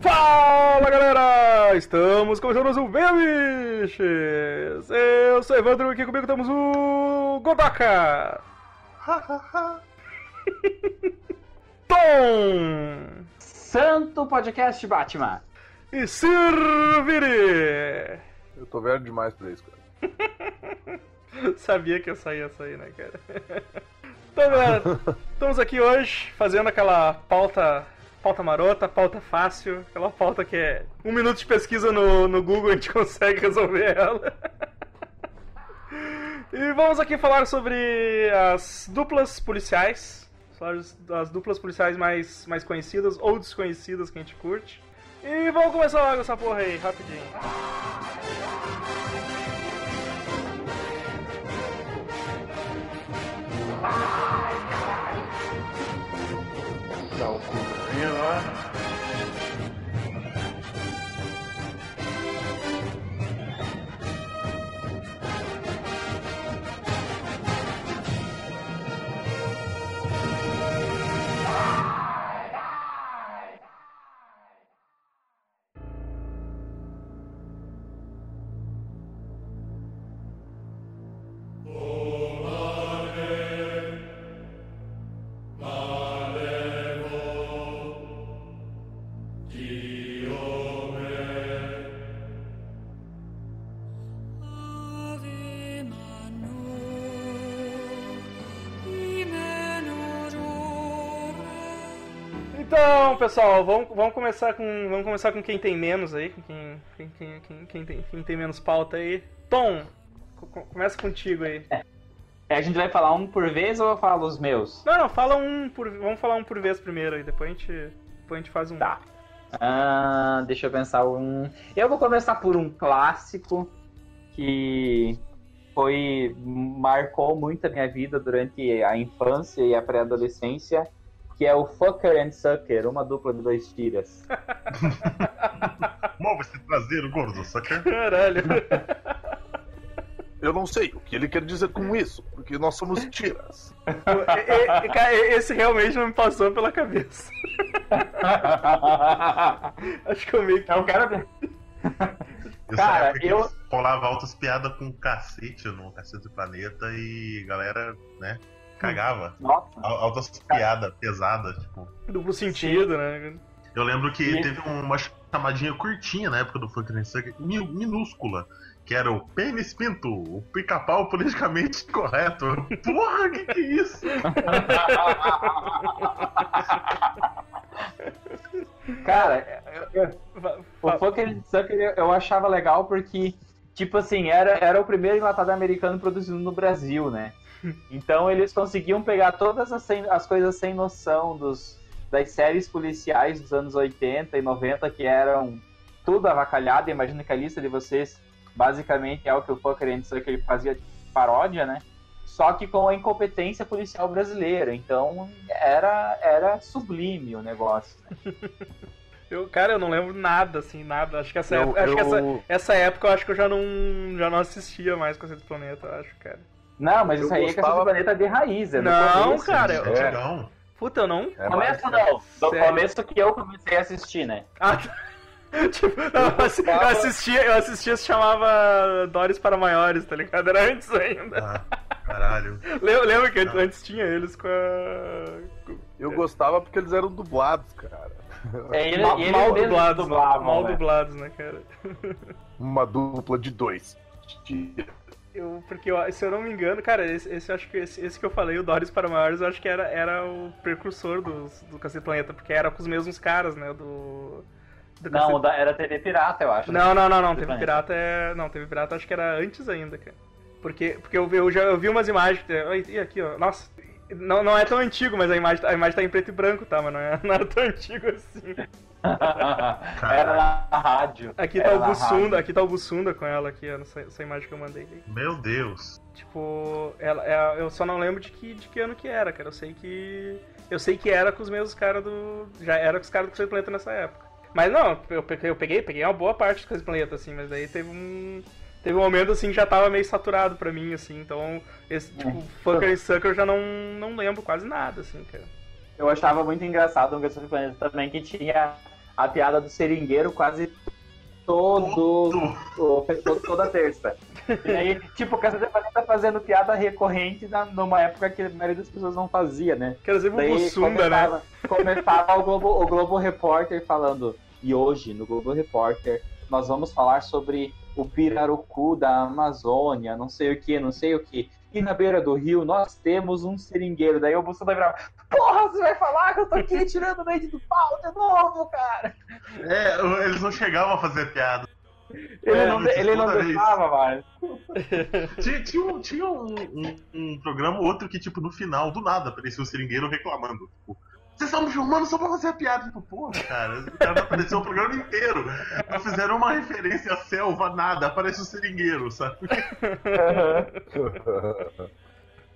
Fala galera! Estamos começando mais um Biches! Eu sou Evandro e aqui comigo temos o Godaka! Tom! Santo Podcast Batman! E Sirviri! Eu tô velho demais pra isso, cara. Sabia que eu saía aí, né, cara? Então, galera, estamos aqui hoje fazendo aquela pauta pauta marota, pauta fácil, aquela pauta que é um minuto de pesquisa no, no Google a gente consegue resolver ela. E vamos aqui falar sobre as duplas policiais, as duplas policiais mais, mais conhecidas ou desconhecidas que a gente curte. E vamos começar logo essa porra aí, rapidinho. Dá o cu pra pessoal, vamos, vamos começar com vamos começar com quem tem menos aí, com quem, quem, quem, quem, quem tem, quem tem menos pauta aí. Tom, co- co- começa contigo aí. A gente vai falar um por vez ou eu falo os meus? Não, não, fala um por, vamos falar um por vez primeiro aí, depois a gente, depois a gente faz um. Tá. Ah, deixa eu pensar um. Eu vou começar por um clássico que foi marcou muito a minha vida durante a infância e a pré-adolescência, que é o Fucker and Sucker, uma dupla de dois tiras. Mova esse traseiro, gordo, saca? Caralho. Eu não sei o que ele quer dizer com isso, porque nós somos tiras. Cara, esse realmente não me passou pela cabeça. Acho que eu meio que. É o cara. Eu Cara, eu- rolava altas piadas com cacete no Cacete do Planeta e galera, né, cagava. Nossa. Al- Altas piadas pesadas, tipo. Duplo sentido, né? Eu lembro que E- teve uma chamadinha curtinha na época do Funk Sucker, mi- minúscula, que era o pênis pinto, o pica-pau politicamente correto. Porra, que que é isso? Cara, eu- Va- O and Sucker eu- eu achava legal porque, tipo assim, era, era o primeiro enlatado americano produzido no Brasil, né? Então eles conseguiam pegar todas as, sem- as coisas sem noção dos, das séries policiais dos anos 80 e 90 que eram tudo avacalhado. Imagino que a lista de vocês basicamente é o que o Fucker and Sucker fazia de paródia, né? Só que com a incompetência policial brasileira. Então era, era sublime o negócio. né? Eu, cara, eu não lembro nada, assim, nada. Acho que essa, Eu- época, acho que essa, eu- essa época eu acho que eu já não, já não assistia mais Conceito do Planeta, eu acho, cara. Não, mas Eu isso aí é questão gostava- do planeta de raiz, é Não, começo. cara, eu- É. É. Não. Puta, eu não. É Começo não, do Sério? começo que eu comecei a assistir, né? Ah, tá. tipo, eu, eu assistia, eu assistia, se chamava Doris para Maiores, tá ligado? Era antes ainda. Ah, caralho. Lembra, lembra que Não. antes tinha eles com a. Eu gostava porque eles eram dublados, cara. É, ele, mal, e eles mal dublados. dublavam, mal né? dublados, né, cara? Uma dupla de dois. Eu, porque eu- se eu não me engano, cara, esse, esse acho que esse, esse que eu falei, o Doris para Maiores, eu acho que era, era o precursor dos, do Cacete Planeta, porque era com os mesmos caras, né? Do. do Não, Cacete- era TV Pirata, eu acho. né? Não, não, não, não. Planeta. pirata é. Não, teve pirata acho que era antes ainda, cara. Porque, porque eu, vi- eu já eu vi umas imagens. E aqui, ó. Nossa. Não, não é tão antigo, mas a imagem, a imagem tá em preto e branco, tá? Mas não, é, não era tão antigo assim. Era na rádio. Aqui Era tá o Bussunda, aqui tá o Bussunda com ela aqui, nessa, essa imagem que eu mandei. Meu Deus. Tipo, ela, ela- eu só não lembro de que, de que ano que era, cara. Eu sei que. Eu sei que era com os mesmos caras do. Já era com os caras do Crazy Planeta nessa época. Mas não, eu peguei, eu peguei, peguei uma boa parte do Crazy Planeta, assim, mas daí teve um. Teve um momento assim que já tava meio saturado pra mim, assim, então. Esse, tipo, Fucker e Sucker eu já não, não lembro quase nada, assim, cara. eu achava muito engraçado Guerra do Planeta também que tinha a piada do seringueiro quase todo, toda terça. E aí, tipo, o Caça do Planeta fazendo piada recorrente na, numa época que a maioria das pessoas não fazia, né? Quer dizer, Daí Bussunda, né? começava, começava o, Globo, o Globo Repórter falando, e hoje, no Globo Repórter, nós vamos falar sobre o pirarucu da Amazônia, não sei o que, não sei o que. E na beira do rio nós temos um seringueiro. Daí o Bussunda virava, porra, você vai falar que eu tô aqui tirando leite do pau de novo, cara? É, eles não chegavam a fazer piada. Ele É, não, ele não deixava mais. Tinha, tinha, um, tinha um, um- um programa ou outro que, tipo, no final, do nada, aparecia o seringueiro reclamando. Tipo, vocês estão me filmando só pra fazer a piada. Tipo, porra, cara, o cara apareceu o programa inteiro. Não fizeram uma referência à selva, nada. Aparece o seringueiro, sabe?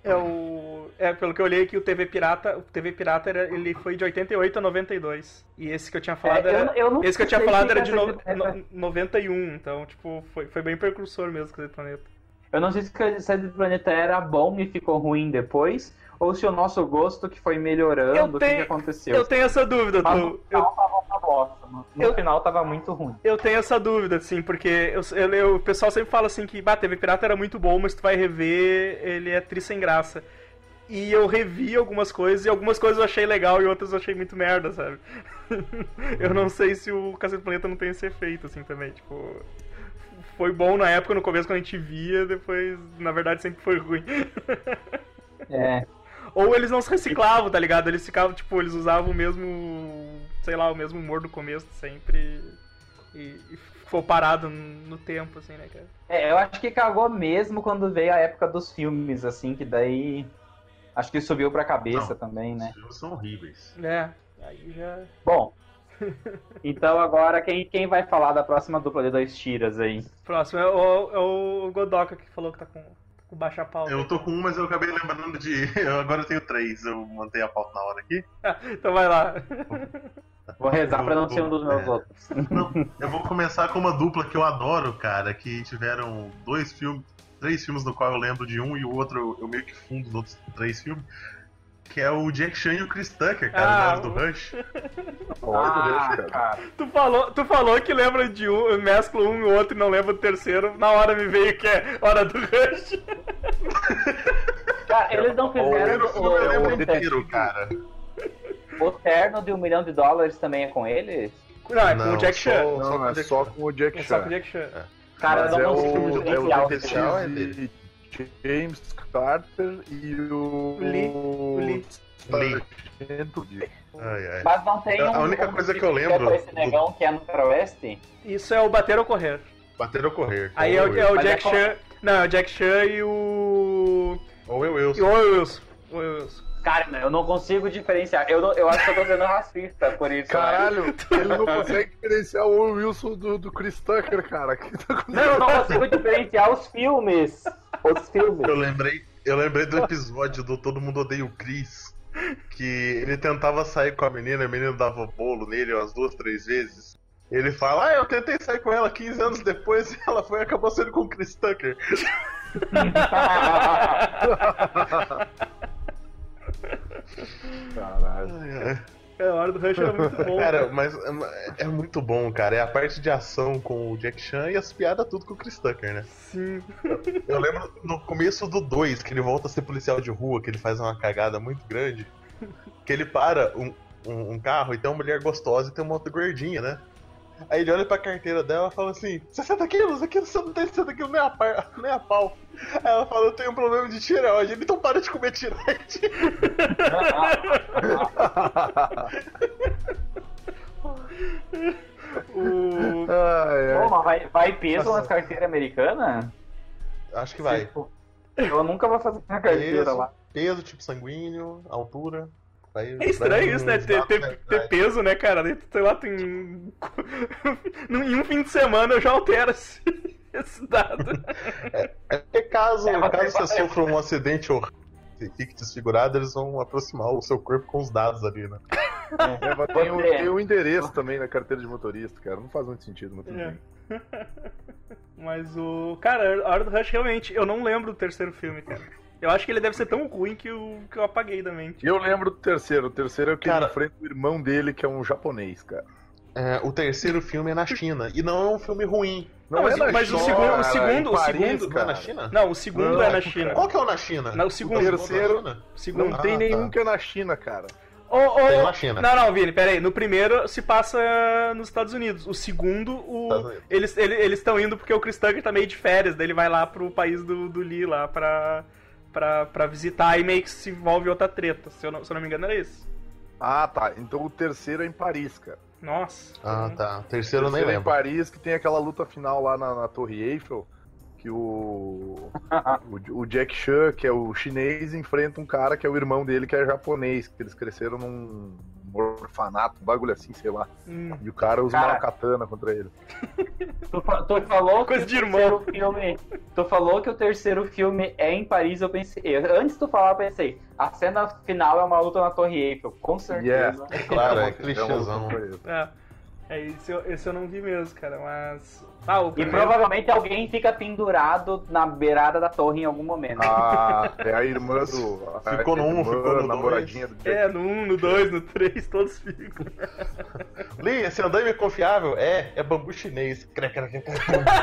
É o. É, pelo que eu olhei aqui, o TV Pirata, o TV Pirata era, ele foi de 88 a 92. E esse que eu tinha falado É, eu- era. eu não esse que eu tinha falado era de essa- no, no- 91, então, tipo, foi, foi bem precursor mesmo esse planeta. Eu não sei se o Planeta era bom e ficou ruim depois, ou se o nosso gosto que foi melhorando, Eu o que, que aconteceu. Eu tenho essa dúvida, Mas tu. no Eu, final tava uma bosta. No, no Eu- final tava muito ruim. eu tenho essa dúvida, assim, porque eu, eu- eu- o pessoal sempre fala assim que, bah, TV Pirata era muito bom, mas tu vai rever, ele é tri sem graça. E eu revi algumas coisas, e algumas coisas eu achei legal e outras eu achei muito merda, sabe? eu não sei se o Cacete do Planeta não tem esse efeito, assim, também, tipo... Foi bom na época, no começo, quando a gente via, depois, na verdade, sempre foi ruim. É. Ou eles não se reciclavam, tá ligado? Eles ficavam, tipo, eles usavam o mesmo, sei lá, o mesmo humor do começo sempre e, e ficou parado no tempo, assim, né, cara? É, eu acho que cagou mesmo quando veio a época dos filmes, assim, que daí. Acho que subiu pra cabeça Não. também, né? Os filmes são horríveis. É, aí já... Bom. Então agora quem, quem vai falar da próxima dupla de dois tiras aí? Próximo é o, é o Godoka que falou que tá com, com baixa pauta. Eu tô com um, mas eu acabei lembrando de. Eu agora tenho três. Eu montei a pauta na hora aqui. então vai lá. Vou rezar pra não ser um dos meus É. outros. Não, eu vou começar com uma dupla que eu adoro, cara, que tiveram dois filmes, três filmes no qual eu lembro de um e o outro eu, eu meio que fundo nos outros três filmes. Que é o Jack Chan e o Chris Tucker, cara, Ah, da hora do o- Rush. Ah, cara. cara. Tu falou, tu falou que lembra de um, mescla um e o outro e não lembra do terceiro. Na hora me veio que é hora do Rush. Cara, eles não fizeram o, não lembro o, inteiro, cara. o terno de um milhão de dólares também é com eles? Não, é com Não, o Jack só- Chan. Não, o é Jack só Chan. com o Jack É só com o Chan. Jack Chan. Cara, Mas é o, consigo é o diferenciar os especial, é detetive James Carter e o... Lee, o Lee. Lee. Ai, ai. Mas não tem A um. única um coisa que eu lembro esse do- negão que é no Faroeste? Isso é o Bater ou Correr. Bater ou correr. Aí é o, é o é Jack qual- Chan. Não, é o Jack Chan e o. Ou eu, eu. E o Owen Wilson. Wilson. Cara, eu não consigo diferenciar. Eu, não- eu acho que eu tô sendo racista por isso. né? Caralho, ele não consegue diferenciar o Wilson do, do Chris Tucker, cara. Que tá? Não, eu não consigo diferenciar os filmes. Os filmes. Eu lembrei, eu lembrei do episódio do Todo Mundo Odeia o Chris. Que ele tentava sair com a menina, a menina dava bolo nele umas duas, três vezes. Ele fala, ah, eu tentei sair com ela 15 anos depois e ela foi e acabou sendo com o Chris Tucker. Caralho. É, a hora do Rush era muito bom. Cara, mas é, é muito bom, cara. É a parte de ação com o Jack Chan e as piadas tudo com o Chris Tucker, né? Sim. Eu lembro no começo do 2, que ele volta a ser policial de rua, que ele faz uma cagada muito grande. Que ele para um, um, um carro e tem uma mulher gostosa e tem uma outra gordinha, né? Aí ele olha pra carteira dela e fala assim: 60 quilos? Aqui você não tem 60 quilos nem a, par, nem a pau. Aí ela fala: Eu tenho um problema de tireoide. Ele então para de comer tireoide. O... Ai, ai. Pô, mas vai, vai peso nas carteiras americanas? Acho que vai. Tipo, Eu nunca vou fazer minha carteira Peso, lá. peso, tipo sanguíneo, altura. É estranho isso, né? Ter, ter, ter peso, né, cara? Sei lá, tem. em um fim de semana eu já altero esse, esse dado. É porque caso, É, caso você sofra um acidente ou fique desfigurado, eles vão aproximar o seu corpo com os dados ali, né? É, mas tem, o, tem o endereço também na carteira de motorista, cara. Não faz muito sentido, mas tudo É. bem. Mas o. Cara, a hora do Rush realmente. Eu não lembro do terceiro filme, cara. Eu acho que ele deve ser tão ruim que eu, que eu apaguei da mente. Eu lembro do terceiro. O terceiro é o que Cara- ele enfrenta o irmão dele, que é um japonês, cara. É, o terceiro filme é na China. E não é um filme ruim. Não, mas- é mas o China, segundo- o cara, segundo- em o Paris, segundo- Não é cara. na China? Não, o segundo Não, é na cara. China. Qual que é o na China? Não, o segundo. terceiro- é na China? Segundo. Não Ah, tem nenhum tá. que é na China, cara. Ô, ô, Tem na China. Não, não, Vini, peraí. No primeiro se passa nos Estados Unidos. O segundo, o... Eles ele- eles estão indo porque o Chris Tucker tá meio de férias. Daí ele vai lá pro país do, do Lee lá pra, pra, pra visitar e meio que se envolve outra treta. Se eu não, se eu não me engano, era isso. Ah, tá. Então o terceiro é em Paris, cara. Nossa. Ah, tá. O terceiro O eu nem terceiro é em. Paris, que tem aquela luta final lá na, na Torre Eiffel, que o, o, o Jack Chan, que é o chinês, enfrenta um cara que é o irmão dele, que é japonês, que eles cresceram num orfanato, um bagulho assim, sei lá. Hum. E o cara usa Cara. uma katana contra ele. Tu, fa- tu falou Coisa que de o irmão. terceiro filme. Tu falou que o terceiro filme é em Paris, eu pensei. eu- Antes de tu falar, eu pensei, a cena final é uma luta na Torre Eiffel, com certeza. É claro, é luta clichêzão. É. É, esse eu, esse eu não vi mesmo, cara, mas. Ah, o E primeiro. provavelmente alguém fica pendurado na beirada da torre em algum momento. Ah, é a irmã do. a Ficou no um, irmã, ficou no namoradinha do Jack É, no 1, no 2, no 3, todos ficam. Lee, esse andaime é confiável? É, é bambu chinês.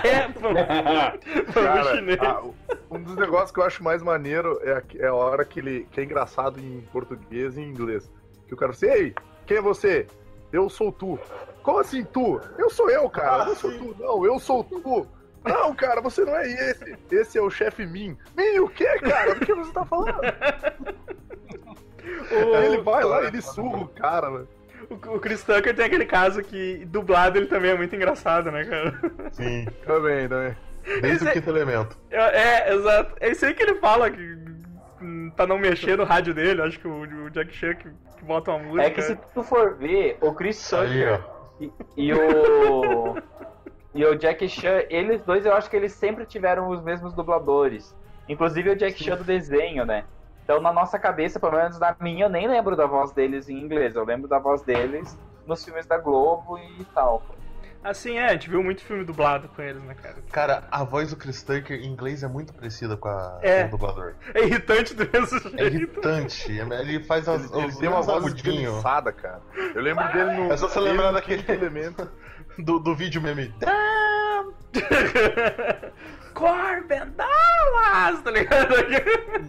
É. Vamos Cara, chinês. ah, um dos negócios que eu acho mais maneiro é a, é a hora que ele. que é engraçado em português e em inglês. Que o cara fala assim, ei, quem é você? Eu sou tu. Como assim tu? Eu sou eu, cara. Ah, eu sou sim. tu. Não, eu sou tu. Não, cara, você não é esse. Esse é o chefe Min. Min, o que, cara? Do que você tá falando? Aí ele vai lá e ele surra o cara, né? O, o Chris Tucker tem aquele caso que dublado ele também é muito engraçado, né, cara? Sim, Também, também. desde Esse- o quinto elemento. É, é, exato. É isso aí que ele fala, que hum, pra não mexer no rádio dele, acho que o, o Jack Chan que, que bota uma música. É que se tu for ver, o Chris Aí, Tucker ó. E, e o. E o Jack Chan, eles dois eu acho que eles sempre tiveram os mesmos dubladores. Inclusive o Jack Chan do desenho, né? Então na nossa cabeça, pelo menos na minha, eu nem lembro da voz deles em inglês. Eu lembro da voz deles nos filmes da Globo e tal. Assim, é, a gente viu muito filme dublado com eles, né, cara? Cara, a voz do Chris Tucker em inglês é muito parecida com a É. com o dublador. É irritante do mesmo jeito. É irritante. Ele faz as, Ele, ele tem uma voz esganiçada, cara. Eu lembro dele no. É só você lembrar daquele- elemento. do, do vídeo meme. Corbin Dallas, tá ligado?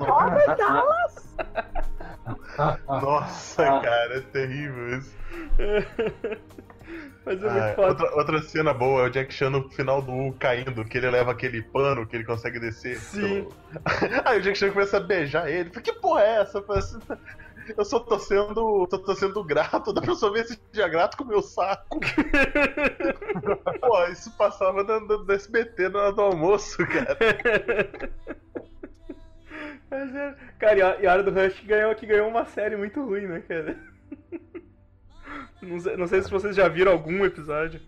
Nossa, Ah. cara, é terrível isso. Mas é Ah, muito foda. outra, outra cena boa é o Jack Chan no final do U caindo, que ele leva aquele pano que ele consegue descer. Sim. Aí o Jack Chan começa a beijar ele. Que porra é essa? Eu assim, Eu só tô sendo. tô, tô sendo grato, dá pra só ver esse dia grato com o meu saco. Pô, isso passava no, no, no SBT na hora do almoço, cara. Mas é- Cara, e a, e a Hora do Rush ganhou, que ganhou uma série muito ruim, né, cara? Não sei, não sei se vocês já viram algum episódio.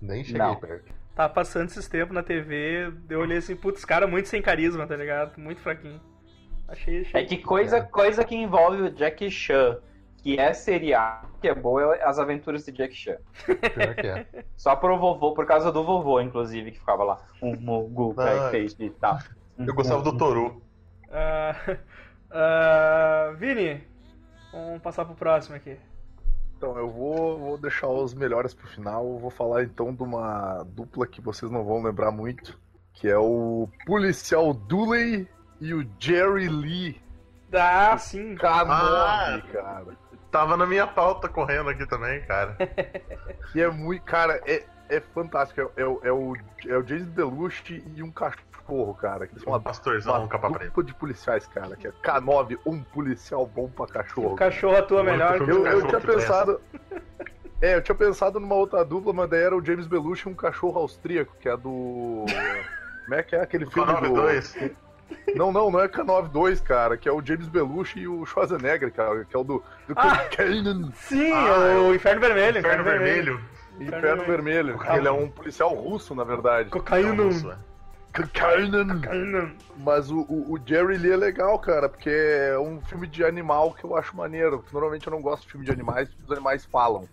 Nem cheguei Não. perto. Tava passando esses tempos na TV, eu olhei assim, putz, cara muito sem carisma, tá ligado? Muito fraquinho. Achei, achei. É que coisa, coisa que envolve o Jack Chan, que é seriado, que é boa, é as aventuras de Jack Chan. Pior que é. Só pro vovô, por causa do vovô, inclusive, que ficava lá. Um mugu, Ah. fez e tal. Eu gostava do Toru. Ah, ah, Vini, vamos passar pro próximo aqui. Então, eu vou, vou deixar os melhores pro final. Eu vou falar então de uma dupla que vocês não vão lembrar muito, que é o policial Dooley e o Jerry Lee Ah, sim. K9, Ah! cara. Tava na minha pauta correndo aqui também, cara. Que é muito. Cara, é, é fantástico. É, é o- é o, é o James Belushi e um cachorro, cara. Que são Um uma, pastorzão, uma um capa preta. de policiais, cara. Que é K9, um policial bom pra cachorro. O cachorro atua melhor. Eu, eu cachorro tinha pensado. É, eu tinha pensado numa outra dupla, mas daí era o James Belushi e um cachorro austríaco, que é do. Como é que é aquele filme do. 92. Não, não, não é K92, cara, que é o James Belushi e o Schwarzenegger, cara, que é o do, do Ah! Kanan, Sim, Ah, o Inferno Vermelho. Inferno Vermelho. Inferno Vermelho. Cocaína. Ele é um policial russo, na verdade. Cocaína. Não, moço, é. Cocaína. Mas o, o, o Jerry Lee é legal, cara, porque é um filme de animal que eu acho maneiro. Normalmente eu não gosto de filme de animais, porque os animais falam.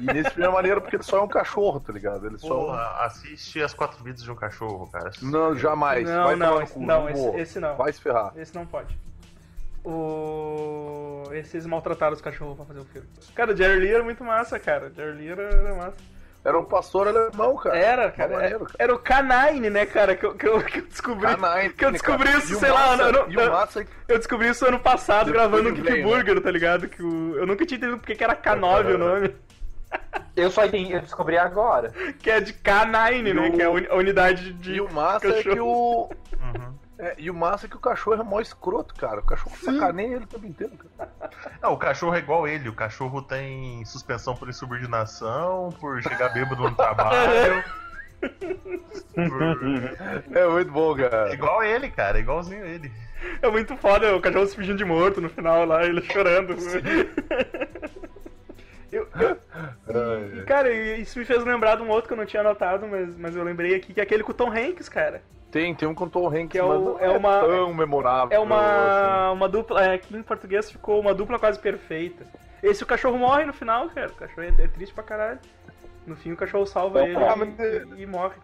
E nesse filme é maneiro porque ele só é um cachorro, tá ligado? Ele só. Porra, assiste as quatro vidas de um cachorro, cara. Não, jamais. Não, Vai não, esse- cu, não, esse- esse não. Vai se ferrar. Esse não pode. O... Esses maltrataram os cachorros pra fazer o filme. Cara, o Jerry Lee era muito massa, cara. O Jerry Lee era, era massa. Era um pastor alemão, cara. Era, cara. Mó maneiro, era, cara. era o Canine, né, cara? Que eu, que eu, que eu descobri. Canine, que eu descobri cara. isso, E sei lá, massa- eu não- E o massa é Eu descobri isso ano passado Depois gravando o Kick Glenn, Burger, tá ligado? Que o... Eu nunca tinha entendido porque que era K9 o nome. Eu só entendi, eu descobri agora. Que é de K9, E né? o- Que é a uni- a unidade de. E o massa é que cachorro. o. Uhum. É, e o massa é que o cachorro é mó escroto, cara. O cachorro sacaneia ele o tempo inteiro, cara. Não, o cachorro é igual ele. O cachorro tem suspensão por insubordinação, por chegar bêbado no trabalho. por- É muito bom, É cara. igual ele, cara. É igualzinho ele. É muito foda o cachorro se fingindo de morto no final lá, ele chorando. Eu, eu- e, cara, isso me fez lembrar de um outro que eu não tinha anotado, mas, mas eu lembrei aqui, que é aquele com o Tom Hanks, cara. Tem, tem um com o Tom Hanks, Que é o- mas não é uma- tão memorável. É uma, assim. uma dupla. é, aqui em português ficou uma dupla quase perfeita. Esse o cachorro morre no final, cara. O cachorro é, é triste pra caralho. No fim o cachorro salva É, ele cara. e, e morre.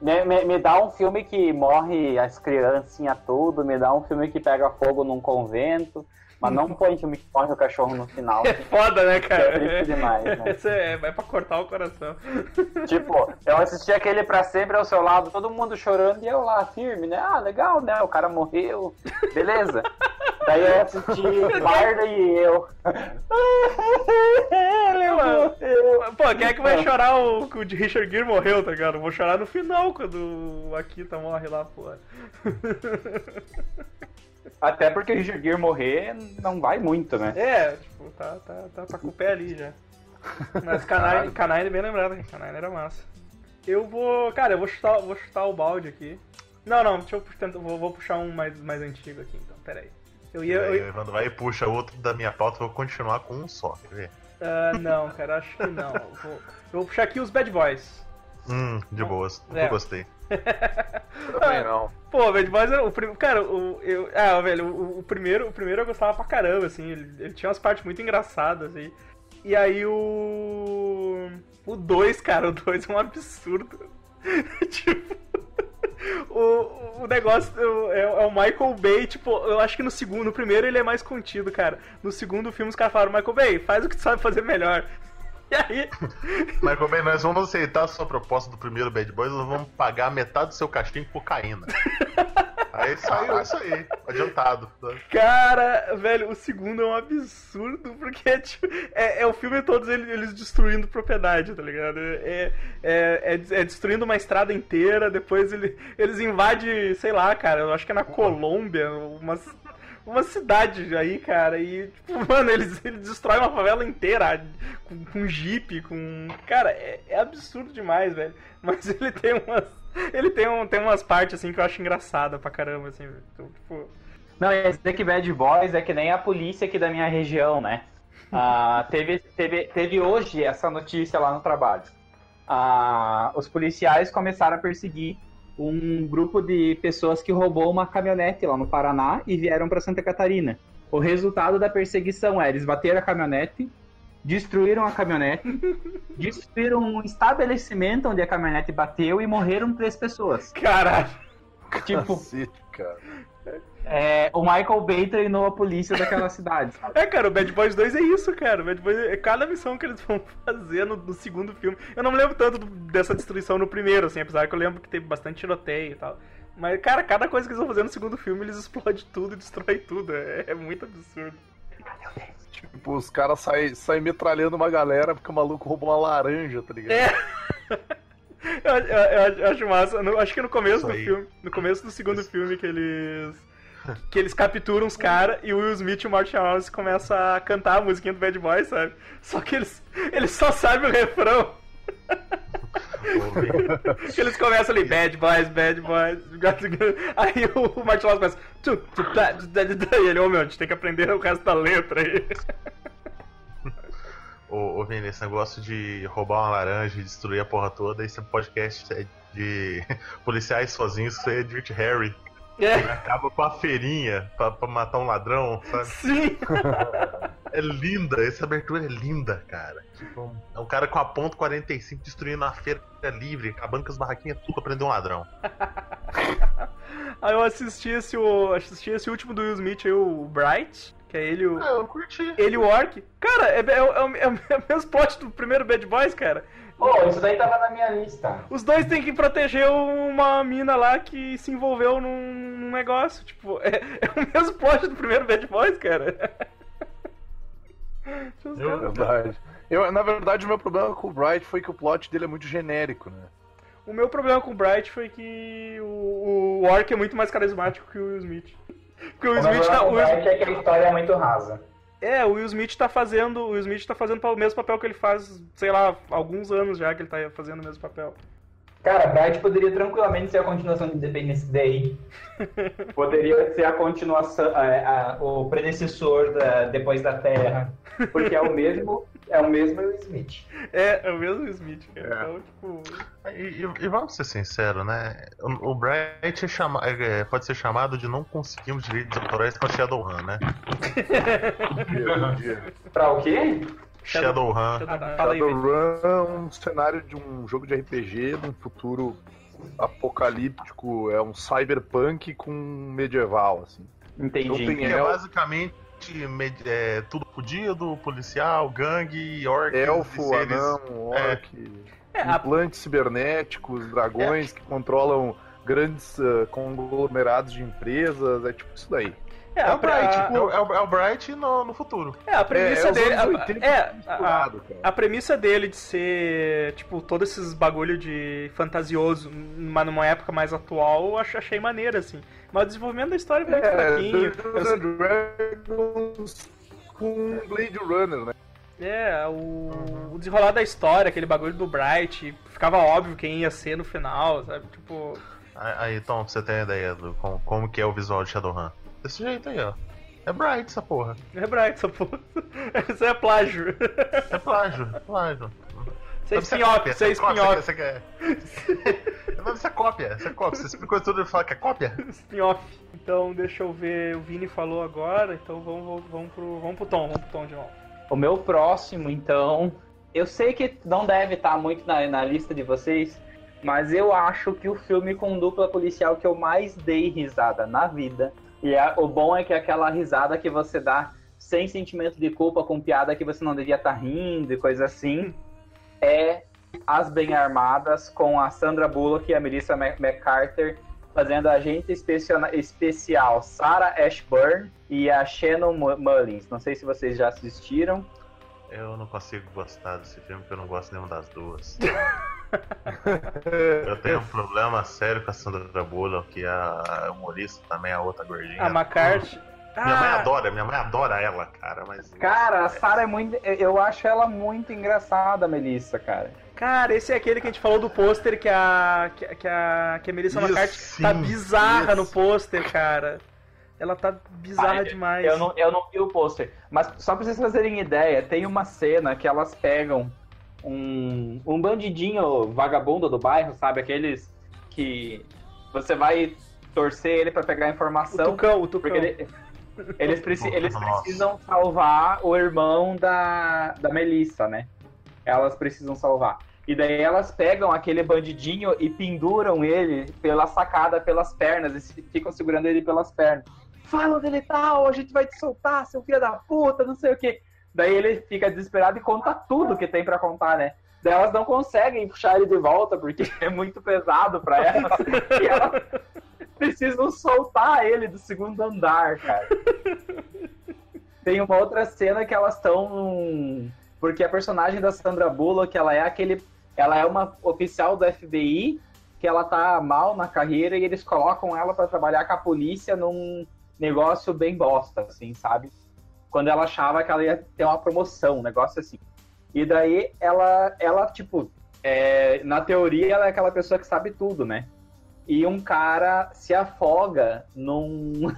Me, me- me dá um filme que morre as criancinhas tudo, me dá um filme que pega fogo num convento, mas não põe filme que morre o cachorro no final. É foda, né, cara? É triste demais, né? Esse é, vai pra cortar o coração. Tipo, eu assisti aquele pra sempre ao seu lado, todo mundo chorando e eu lá, firme, né? Ah, legal, né? O cara morreu, beleza. Daí eu assisti Barda e eu. Ele morreu. Pô, quem é que vai chorar o, que o Richard Gere morreu, tá ligado? Eu vou chorar no final quando o Akita morre lá, pô. Até porque o Richard Gere morrer não vai muito, né? É, tipo, tá, tá, tá, tá com o pé ali já. Mas Canine, Canine bem lembrado, Canine era massa. Eu vou. Cara, eu vou chutar, vou chutar o balde aqui. Não, não, deixa eu tentar, vou, vou puxar um mais, mais antigo aqui então, pera aí. Eu ia. Aí, Eu, Evandro vai e puxa outro da minha pauta. Eu vou continuar com um só. Quer ver? ah, não, cara, acho que não. Eu vou, eu vou puxar aqui os Bad Boys. Hum, de boas. É. Eu gostei. Também não. Pô, Boys era o primeiro. Cara, o. Eu, ah, velho, o, o primeiro, o primeiro eu gostava pra caramba, assim. Ele, ele tinha umas partes muito engraçadas, assim. E aí o. O 2, cara, o 2 é um absurdo. tipo. O, o negócio é, é o Michael Bay, tipo, eu acho que no segundo, no primeiro ele é mais contido, cara. No segundo filme os caras falaram, Michael Bay, faz o que tu sabe fazer melhor. E aí, Michael Bay, nós vamos aceitar a sua proposta do primeiro Bad Boys, nós vamos pagar metade do seu cachê em cocaína. aí saiu isso aí, adiantado. Cara, velho, o segundo é um absurdo, porque tipo, é, é o filme todos eles, eles destruindo propriedade, tá ligado? É, é, é, é destruindo uma estrada inteira, depois ele, eles invadem, sei lá, cara, eu acho que é na Colômbia, uma, uma cidade aí, cara, e, tipo, mano, eles, eles destroem uma favela inteira com, com jeep, com. Cara, é, é absurdo demais, velho. Mas ele tem umas. Ele tem, um, tem umas partes assim que eu acho engraçada pra caramba, assim, velho. Então, tipo. Não, dizer que Bad Boys é que nem a polícia aqui da minha região, né? Ah, teve, teve, teve hoje essa notícia lá no trabalho. Ah, os policiais começaram a perseguir um grupo de pessoas que roubou uma caminhonete lá no Paraná e vieram para Santa Catarina. O resultado da perseguição é: eles bateram a caminhonete, destruíram a caminhonete, destruíram um estabelecimento onde a caminhonete bateu e morreram três pessoas. Caralho. Tipo, Cacete, cara. É, o Michael Bay treinou a polícia daquela cidade. sabe? É, cara, o Bad Boys 2 é isso, cara. O Bad Boys é cada missão que eles vão fazer no, no segundo filme. Eu não me lembro tanto do- dessa destruição no primeiro, assim, apesar que eu lembro que teve bastante tiroteio e tal. Mas, cara, cada coisa que eles vão fazer no segundo filme, eles explodem tudo e destroem tudo. É, é muito absurdo. Tipo, os caras saem saem metralhando uma galera porque o maluco roubou uma laranja, tá ligado? É. Eu, eu- eu acho massa. No- acho que no começo do filme, no começo do segundo filme que eles que eles capturam os caras e o Will Smith e o Martin Lawrence começam a cantar a musiquinha do Bad Boy, sabe? Só que eles eles só sabem o refrão. Que eles começam ali, Bad Boys, Bad Boys. Aí o Martin Lawrence começa. E ele, ô meu, a gente tem que aprender o resto da letra aí. Ô, ô Vini, esse negócio de roubar uma laranja e destruir a porra toda, esse podcast é de policiais sozinhos, isso é Dirt Harry. É, Acaba com a feirinha pra, pra matar um ladrão, sabe? sim. É linda, essa abertura é linda, cara. Tipo, é um cara com a ponto 45 destruindo a feira livre, acabando com as barraquinhas tudo pra prender um ladrão. Aí eu assisti esse, o, assisti esse último do Will Smith aí, o Bright, que é ele o. Ah, eu curti. Ele o Orc. Cara, é, é, é, o- é o mesmo plot do primeiro Bad Boys, cara. Pô, isso daí tava na minha lista. Os dois têm que proteger uma mina lá que se envolveu num, negócio. Tipo, é, é o mesmo plot do primeiro Bad Boys, cara. Eu- Verdade. Eu, na verdade, o meu problema com o Bright foi que o plot dele é muito genérico, né? O meu problema com o Bright foi que o, o Orc é muito mais carismático que o Will Smith. Porque o Will Smith tá, o Will- Bright é que a história é muito rasa. É, o Will Smith tá fazendo. O Will Smith tá fazendo o mesmo papel que ele faz, sei lá, alguns anos já que ele tá fazendo o mesmo papel. Cara, Bright poderia tranquilamente ser a continuação de Independence Day. poderia ser a continuação, é, a- o predecessor da Depois da Terra. Porque é o mesmo, é o mesmo Will Smith. É, é o mesmo Smith, cara. É. Então, tipo. E, e- e vamos ser sinceros, né? O, o Bright é chama- é, pode ser chamado de não conseguimos direitos autorais com a Shadowrun, né? Pra o quê? Shadowrun. Shadowrun é um cenário de um jogo de RPG num futuro apocalíptico, é um cyberpunk com medieval, assim. Entendi. Não tem é basicamente med- é, tudo fudido, policial, gangue, orcs Elfo, seres. anão, orc, É, a- implantes cibernéticos, dragões que controlam grandes ah, conglomerados de empresas, é tipo isso daí. é, É a, o Bright, a- é, o, é o- é o Bright no, no futuro. é, a premissa é, dele. anos a- 80 é, a, a premissa dele de ser, tipo, todos esses bagulho de fantasioso, mas numa época mais atual, eu ach- achei maneiro, assim. Mas o desenvolvimento da história é muito É, fraquinho. Dungeons and Dragons com Blade Runner, né? É, o, o desenrolar da história, aquele bagulho do Bright, ficava óbvio quem ia ser no final, sabe? Tipo. Aí, aí, Tom, pra você ter uma ideia do como, como que é o visual de Shadowrun. Desse jeito aí, ó. É Bright essa porra. É Bright, essa porra. Isso é plágio. É plágio, é plágio. É Deve ser spin-off, cópia, isso é cópia, isso é cópia. Você explicou tudo e fala que é cópia? Spin-off. Então, deixa eu ver. O Vini falou agora, então vamos, vamos, vamos, pro, vamos pro Tom, vamos pro Tom de novo. O meu próximo, então. Eu sei que não deve estar muito na, na lista de vocês, mas eu acho que o filme com dupla policial que eu mais dei risada na vida. E é- o bom é que é aquela risada que você dá sem sentimento de culpa, com piada que você não devia estar rindo e coisa assim, é As Bem Armadas com a Sandra Bullock e a Melissa Mac- McCarther fazendo a agente especial Sarah Ashburn e a Shannon Mu- Mullins. Não sei se vocês já assistiram. Eu não consigo gostar desse filme porque eu não gosto nenhuma das duas. Eu tenho um problema sério com a Sandra Bullock, que é a humorista também, a outra gordinha. A McCarthy. Minha mãe Ah, adora, minha mãe adora ela, cara, mas. Cara, a Sarah é muito. Eu acho ela muito engraçada, Melissa, cara. Cara, esse é aquele que a gente falou do pôster que a, que, que a, que a Melissa Isso, McCarthy tá sim, bizarra isso. no pôster, cara. Ela tá bizarra Ah, demais. Eu não, eu não vi o pôster. Mas só pra vocês fazerem ideia, tem uma cena que elas pegam um, um bandidinho vagabundo do bairro, sabe? Aqueles que você vai torcer ele pra pegar a O informação. Tucão, o Tucão. Porque ele- eles, preci- eles precisam salvar o irmão da, da Melissa, né? Elas precisam salvar. E daí elas pegam aquele bandidinho e penduram ele pela sacada, pelas pernas, e ficam segurando ele pelas pernas. Fala onde ele tá, a gente vai te soltar, seu filho da puta, não sei o quê. Daí ele fica desesperado e conta tudo que tem pra contar, né? Daí elas não conseguem puxar ele de volta, porque é muito pesado pra elas. e elas precisam soltar ele do segundo andar, cara. Tem uma outra cena que elas estão. Porque a personagem da Sandra Bullock, ela é aquele. Ela é uma oficial do FBI, que ela tá mal na carreira e eles colocam ela pra trabalhar com a polícia num negócio bem bosta, assim, sabe? Quando ela achava que ela ia ter uma promoção, um negócio assim. E daí ela, ela tipo, é, na teoria ela é aquela pessoa que sabe tudo, né? E um cara se afoga num.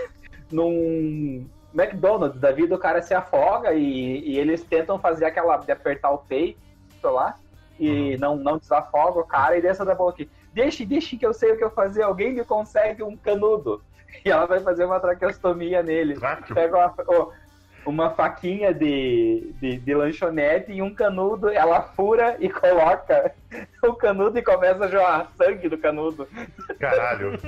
num McDonald's da vida, o cara se afoga e, e eles tentam fazer aquela de apertar o peito lá e não, não desafoga o cara e dessa da boca aqui. Deixe, deixe que eu sei o que eu fazer, alguém me consegue um canudo. E ela vai fazer uma traqueostomia nele. Tráqueo. Pega uma, ô, uma faquinha de, de, de lanchonete e um canudo, ela fura e coloca o canudo e começa a jogar sangue do canudo. Caralho.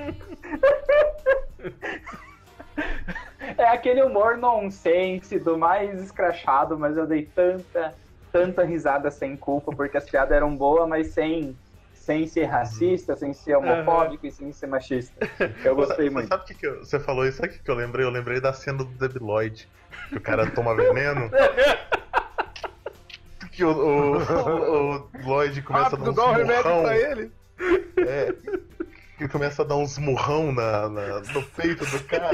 É aquele humor nonsense do mais escrachado, mas eu dei tanta, tanta risada sem culpa, porque as piadas eram boas, mas sem, sem ser racista, sem ser homofóbico e sem ser machista. Eu gostei Você muito. Sabe o que, que eu- você falou isso? Sabe o que, que eu lembrei? Eu lembrei da cena do Debi Lloyd. Que o cara toma veneno. Que o, o, o- o Lloyd começa Rápido, a dar um uns remédio murrão. pra ele. É, que começa a dar uns murrão na, na- no peito do cara.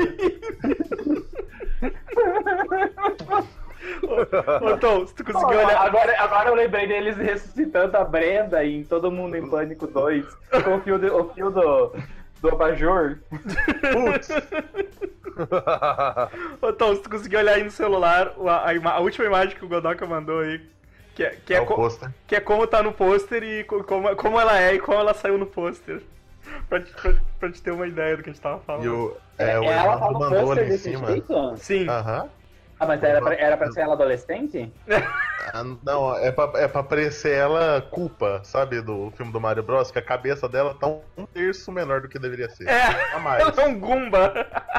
Ô, Tom, se tu conseguir olhar. agora, agora eu lembrei deles ressuscitando a Brenda em Todo Mundo em Pânico 2, com o fio, de- o fio do, do abajur. Putz, Ô, Tom, se tu conseguir olhar aí no celular, a, a a última imagem que o Godoka mandou aí. Que é, que é, é co- que é como tá no pôster e co- como, como ela é e como ela saiu no pôster. Pra, te- pra, pra te ter uma ideia do que a gente tava falando. E o, é, o ela tá Armando no mandou pôster ali em desse cima. jeito? Sim. Aham. Ah, mas era pra, era pra ser ela adolescente? Ah, Não, é pra, é pra parecer ela culpa, sabe? Do filme do Mario Bros. Que a cabeça dela tá um terço menor do que deveria ser. É, A mais. ela é um Goomba.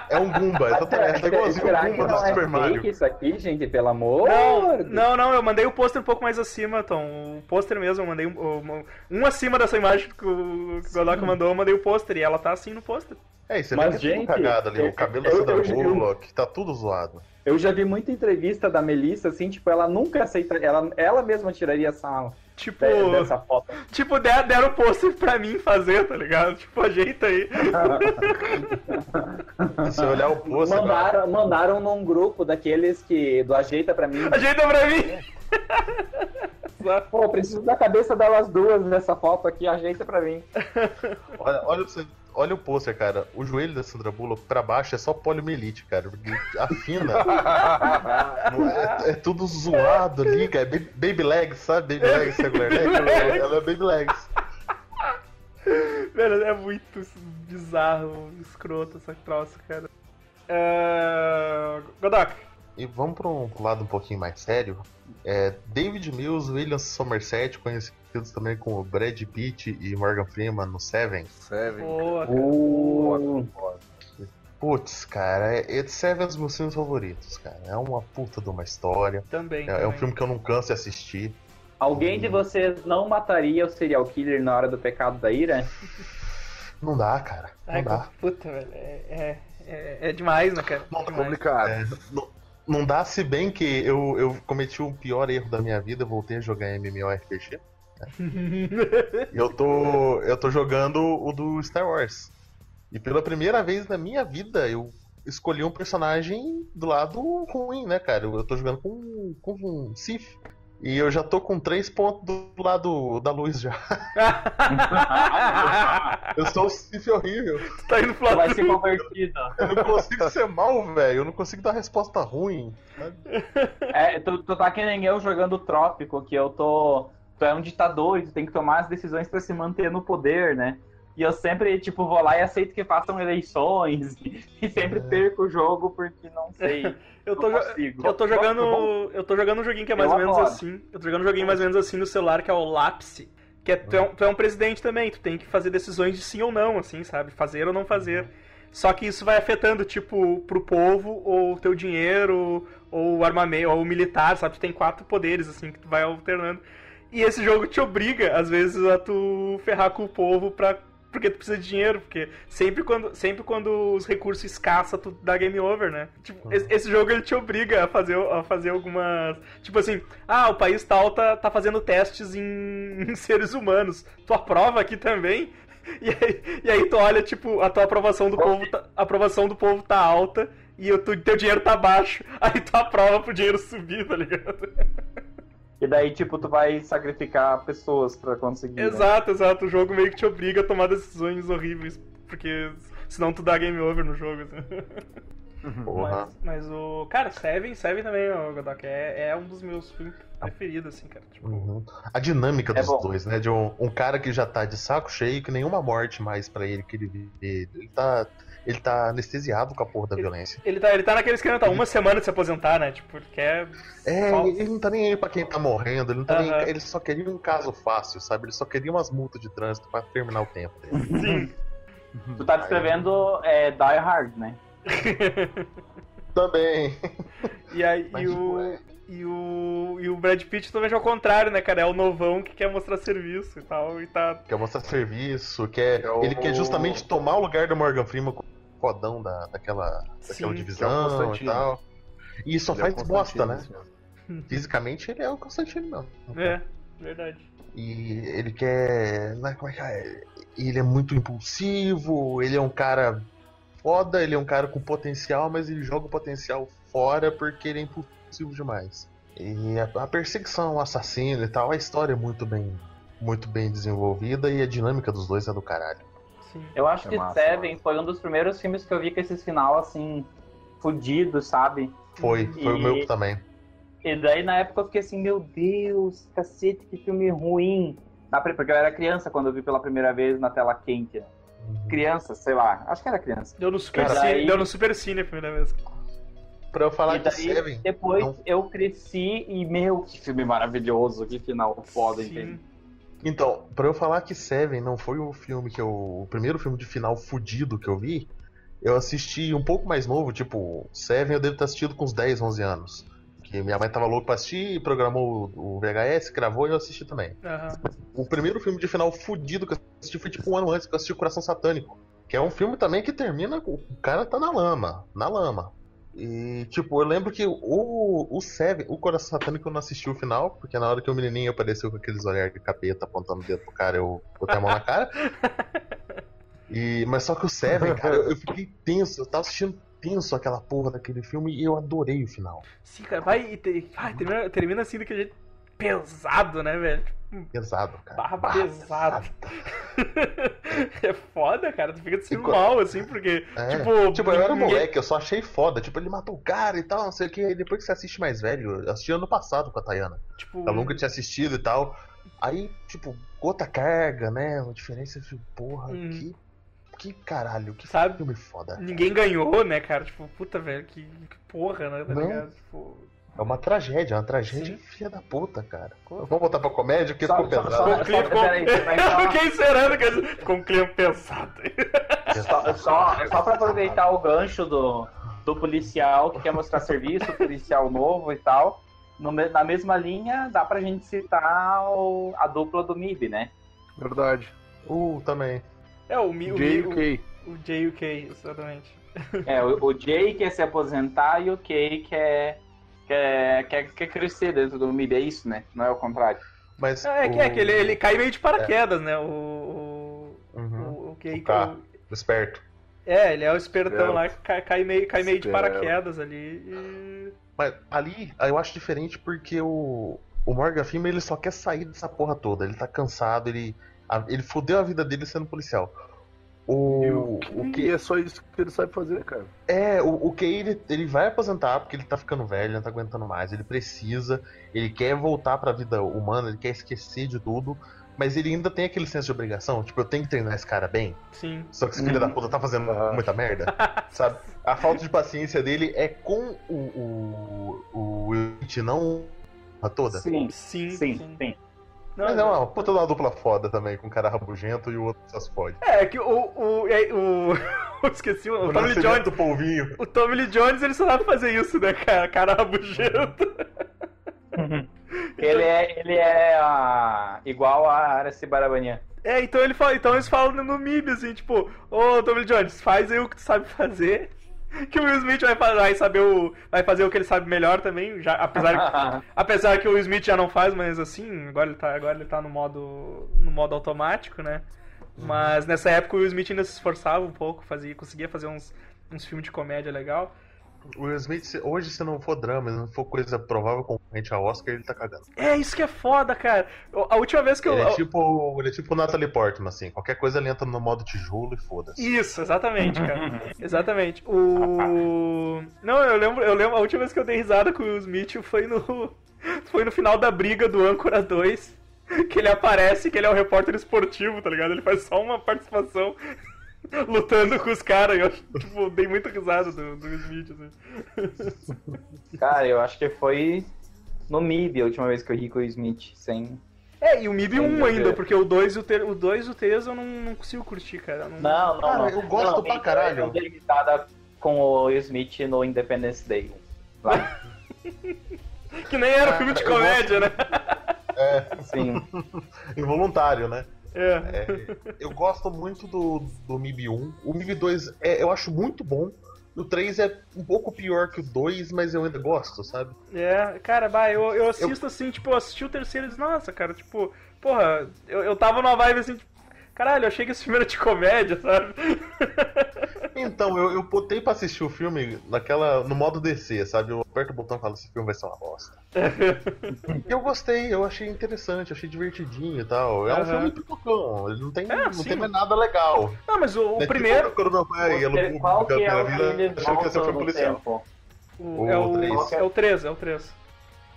É um Goomba, exatamente. É igualzinho o Goomba do não é Super fake Mario. isso aqui, gente? Pelo amor Não, não, não, eu mandei o pôster um pouco mais acima, Tom. O pôster mesmo, eu mandei um, um, um acima dessa imagem que o, que o Godoka mandou, eu mandei o pôster e ela tá assim no pôster. É, e você Mas, vê que é gente, cagado ali. eu- O cabelo da eu- Sandra eu- eu- Bullock, tá tudo zoado. Eu já vi muita entrevista da Melissa, assim, tipo, ela nunca aceita. Ela, ela mesma tiraria essa, Tipo, de- dessa foto. tipo der- deram o pôster pra mim fazer, tá ligado? Tipo, ajeita aí. Se você olhar o pôster. Mandaram, mandaram num grupo daqueles que. do Ajeita pra mim. Ajeita pra mim. Pô, preciso da cabeça delas duas nessa foto aqui, ajeita pra mim. Olha, olha, pra você- olha o pôster, cara. O joelho da Sandra Bullock pra baixo é só poliomielite, cara. Porque afina. É, é tudo zoado ali, cara. Baby, baby legs, sabe? Baby legs, regular leg. Ela, é baby legs. Velho, é muito bizarro, escroto essa troça, cara. É... E vamos para um lado um pouquinho mais sério. É, David Mills, William Somerset, conhecidos também como Brad Pitt e Morgan Freeman no Seven. Seven. Boa, cara. Uh, Putz, cara, é, é Seven é um dos meus filmes favoritos, cara. É uma puta de uma história. Também. É, é um também. filme que eu não canso de assistir. alguém de vocês não mataria o serial killer na hora do pecado da ira? Não dá, cara. Não Ai, dá. puta, velho. É, é, é, é demais, né, cara? Não, É demais. Complicado. É, não, não dá, se bem que eu, eu cometi o pior erro da minha vida, voltei a jogar MMORPG. E eu tô, eu tô jogando o do Star Wars. E pela primeira vez na minha vida, eu escolhi um personagem do lado ruim, né, cara? Eu, eu tô jogando com, com um Sith. E eu já tô com três pontos do lado da luz já. Eu sou o Sith horrível. tá indo pro Você vai lado ser convertido. Eu não consigo ser mal, velho. Eu não consigo dar resposta ruim. É, tu, tu tá que nem eu jogando Trópico, que eu tô. Tu é um ditador e tu tem que tomar as decisões pra se manter no poder, né? E eu sempre, tipo, vou lá e aceito que façam eleições e, sempre perco o jogo porque não sei. Eu tô, não consigo. eu tô jogando. Eu tô jogando um joguinho que é mais Eu ou menos adoro. assim. Eu tô jogando um joguinho mais ou menos assim no celular, que é o Lapse. Que é, tu, é um, tu é um presidente também, tu tem que fazer decisões de sim ou não, assim, sabe? Fazer ou não fazer. Só que isso vai afetando, tipo, pro povo, ou o teu dinheiro, ou o armamento, ou o militar, sabe? Tu tem quatro poderes, assim, que tu vai alternando. E esse jogo te obriga, às vezes, a tu ferrar com o povo pra. Porque tu precisa de dinheiro, porque sempre quando, sempre quando os recursos escassa, tu dá game over, né? Tipo, esse, esse jogo ele te obriga a fazer, a fazer algumas. Tipo assim, ah, o país tal tá, tá fazendo testes em, em seres humanos. Tu aprova aqui também? E aí, e aí tu olha, tipo, a tua aprovação do povo tá, a aprovação do povo tá alta e o teu dinheiro tá baixo. Aí tu aprova pro dinheiro subir, tá ligado? E daí, tipo, tu vai sacrificar pessoas pra conseguir. né? Exato, exato. O jogo meio que te obriga a tomar decisões horríveis, porque senão tu dá game over no jogo. assim. Porra. Mas, mas o. Cara, Seven, Seven também, ó, Godok, é, é um dos meus filmes preferidos, assim, cara. Tipo, Uhum. A dinâmica É dos bom. dois, né? De um, um cara que já tá de saco cheio, que nenhuma morte mais pra ele que ele vive. Ele tá. Ele tá anestesiado com a porra da violência. Ele tá, ele tá naquele esquema, tá uma semana de se aposentar, né? Tipo, ele quer. É, Só- ele não tá nem aí pra quem tá morrendo, ele não tá nem Aham. Ele só queria um caso fácil, sabe? Ele só queria umas multas de trânsito pra terminar o tempo dele. Sim. Tu tá descrevendo é, Die Hard, né? Também. E aí, Mas, e tipo, o. é- E o, e o Brad Pitt totalmente ao contrário, né, cara? É o novão que quer mostrar serviço e tal, e tá. Quer mostrar serviço, quer. É o- Ele quer justamente tomar o lugar do Morgan Freeman com o fodão da, daquela, daquela Sim, é divisão e Constantino. tal. E só Ele é faz bosta, né? Fisicamente ele é o Constantino mesmo. É, verdade. E ele quer. né, Como é que é? Ele é muito impulsivo, ele é um cara foda, ele é um cara com potencial, mas ele joga o potencial fora porque ele é impulsivo demais. E a, a perseguição, o assassino e tal, a história é muito bem, muito bem desenvolvida e a dinâmica dos dois é do caralho. Sim. Eu acho É que massa, Seven foi um dos primeiros filmes que eu vi com esses final assim, fudido, sabe? Foi, foi o E- meu também. E daí na época eu fiquei assim, meu Deus, cacete, que filme ruim. Porque eu era criança quando eu vi pela primeira vez na tela quente. né? Criança, sei lá, acho que era criança. Deu no Super Cara, Cine, deu no Super Cine a primeira vez. Pra eu falar e de daí, Seven, depois não- eu cresci e, meu, que filme maravilhoso, que final foda, entende? Então, pra eu falar que Seven não foi o filme que eu. O primeiro filme de final fudido que eu vi, eu assisti um pouco mais novo, tipo, Seven eu devo ter assistido com uns 10, 11 anos. Que minha mãe tava louca pra assistir, programou o VHS, gravou e eu assisti também. Aham. O primeiro filme de final fudido que eu assisti foi tipo um ano antes, que eu assisti o Coração Satânico. Que é um filme também que termina. com- O cara tá na lama. Na lama. E, tipo, eu lembro que o, o Seven, o Coração Satânico eu não assisti o final, porque na hora que o menininho apareceu com aqueles olhares de capeta apontando o dedo pro cara, eu botei a mão na cara. E, mas só que o Seven, cara, eu, eu fiquei tenso. Eu tava assistindo tenso aquela porra daquele filme e eu adorei o final. Sim, cara, vai e te- vai, termina, termina assim daquele jeito pesado, né, velho? Pesado, cara. Barra Barra pesada. é foda, cara. Tu fica Ficou- mal, assim, porque. É, Tipo, tipo, eu era ninguém- moleque, eu só achei foda. Tipo, ele matou o cara e tal, não sei o que. Aí depois que você assiste mais velho, eu assisti ano passado com a Tayana. Tipo, A nunca tinha assistido e tal. Aí, tipo, outra carga, né? Uma diferença de porra, Uhum. que. Que caralho, que Sabe? filme foda. ninguém ganhou, né, cara? Tipo, puta, velho, que, que porra, né? Tá Não. ligado? Tipo, É uma tragédia, é uma tragédia Sim. filha da puta, cara. Vamos voltar pra comédia, porque Só- ficou só- pesado. só- clima- ficou- peraí, só- Eu fiquei esperando, cara. Ficou um clima pesado. Só, só, só pra aproveitar o gancho do, do policial que quer mostrar serviço, policial novo e tal. no na mesma linha, dá pra gente citar o- a dupla do MIB, né? Verdade. Uh, também. É, o Mi, o, Mi, o, o JUK, exatamente. É, o, o Jay quer se aposentar e o Kay quer, quer, quer, quer crescer dentro do MIB, é isso, né? Não é o contrário. Mas. É, que, é que ele, o- ele cai meio de paraquedas, né? O. O, Uhum. o, o Kay- O K. o- Esperto. É, ele é o espertão Esperto. lá que cai, cai meio, cai meio de paraquedas ali. E... Mas ali eu acho diferente porque o, o Morgan Freeman ele só quer sair dessa porra toda. Ele tá cansado, ele, a- ele fudeu a vida dele sendo policial. O, o, o que é só isso que ele sabe fazer, cara. é, o, o que ele, ele vai aposentar porque ele tá ficando velho, ele não tá aguentando mais. Ele precisa, ele quer voltar pra vida humana, ele quer esquecer de tudo. Mas ele ainda tem aquele senso de obrigação, tipo, eu tenho que treinar esse cara bem. Sim. Só que esse filho Uhum. da puta tá fazendo muita merda, sabe? A falta de paciência dele é com o, o, o Smith, não a toda. Sim, Sim, sim, sim. sim. Não, Mas é uma puta de uma dupla foda também, com um cara rabugento e o outro só se fode. É, que o. o, é, o eu esqueci o, o Tommy Lee Jones. do polvinho. O Tommy Lee Jones ele só sabe fazer isso, né, cara? Cara rabugento. Ele é, ele é a, igual a Aracy Barabanian. É, então ele fala, então eles falam no MIB, assim, tipo, ô Tommy Lee Jones, faz aí o que tu sabe fazer. Que o Will Smith vai, vai saber o. Vai fazer o que ele sabe melhor também. Já, apesar, que- apesar que o Will Smith já não faz, mas assim, agora ele tá, agora ele tá no modo. no modo automático, né? Mas nessa época o Will Smith ainda se esforçava um pouco, fazia, conseguia fazer uns, uns filmes de comédia legal. O Will Smith, hoje, se não for drama, se não for coisa provável concorrente a Oscar, ele tá cagando. É, isso que é foda, cara. A última vez que eu. Ele é tipo, ele é tipo o Natalie Portman, assim. Qualquer coisa ele entra no modo tijolo e foda-se. Isso, exatamente, cara. exatamente. O. Não, eu lembro, eu lembro, a última vez que eu dei risada com o Will Smith foi no. Foi no final da briga do Âncora 2. Que ele aparece, que ele é o repórter esportivo, tá ligado? Ele faz só uma participação. Lutando com os caras. Eu tipo, dei muita risada do, do Smith, assim. Cara, eu acho que foi no MIB a última vez que eu ri com o Smith, sem. É, e o MIB 1 Entendeu? ainda, porque o 2 e o 3, o 2 e o 3 eu não, não consigo curtir, cara. Não, Não, não, Cara, não. eu gosto não, pra caralho. Eu dei risada com o Smith no Independence Day. Lá, Que nem era filme de eu comédia, né? sim. Involuntário, né? É. É, eu gosto muito do, do MIB 1. O MIB 2 é, eu acho muito bom. O 3 é um pouco pior que o 2, mas eu ainda gosto, sabe? É, cara, bah, eu, eu assisto assim, tipo, eu assisti o terceiro e disse, nossa, cara, tipo, porra, eu, eu tava numa vibe assim, tipo, caralho, eu achei que esse filme era de comédia, sabe? Então, eu, eu botei pra assistir o filme naquela, no modo DC, sabe? Eu aperto o botão e falo, esse filme vai ser uma bosta. E eu gostei, eu achei interessante, achei divertidinho e tal. É um Aham. filme pipocão, ele não tem, É, não sim. tem mais nada legal. Não, mas o, o É tipo primeiro, Quando meu pai no Qual que é o vida, achando que ia ser um filme policial. tempo? o- é, o, três. é o 3, é o 3.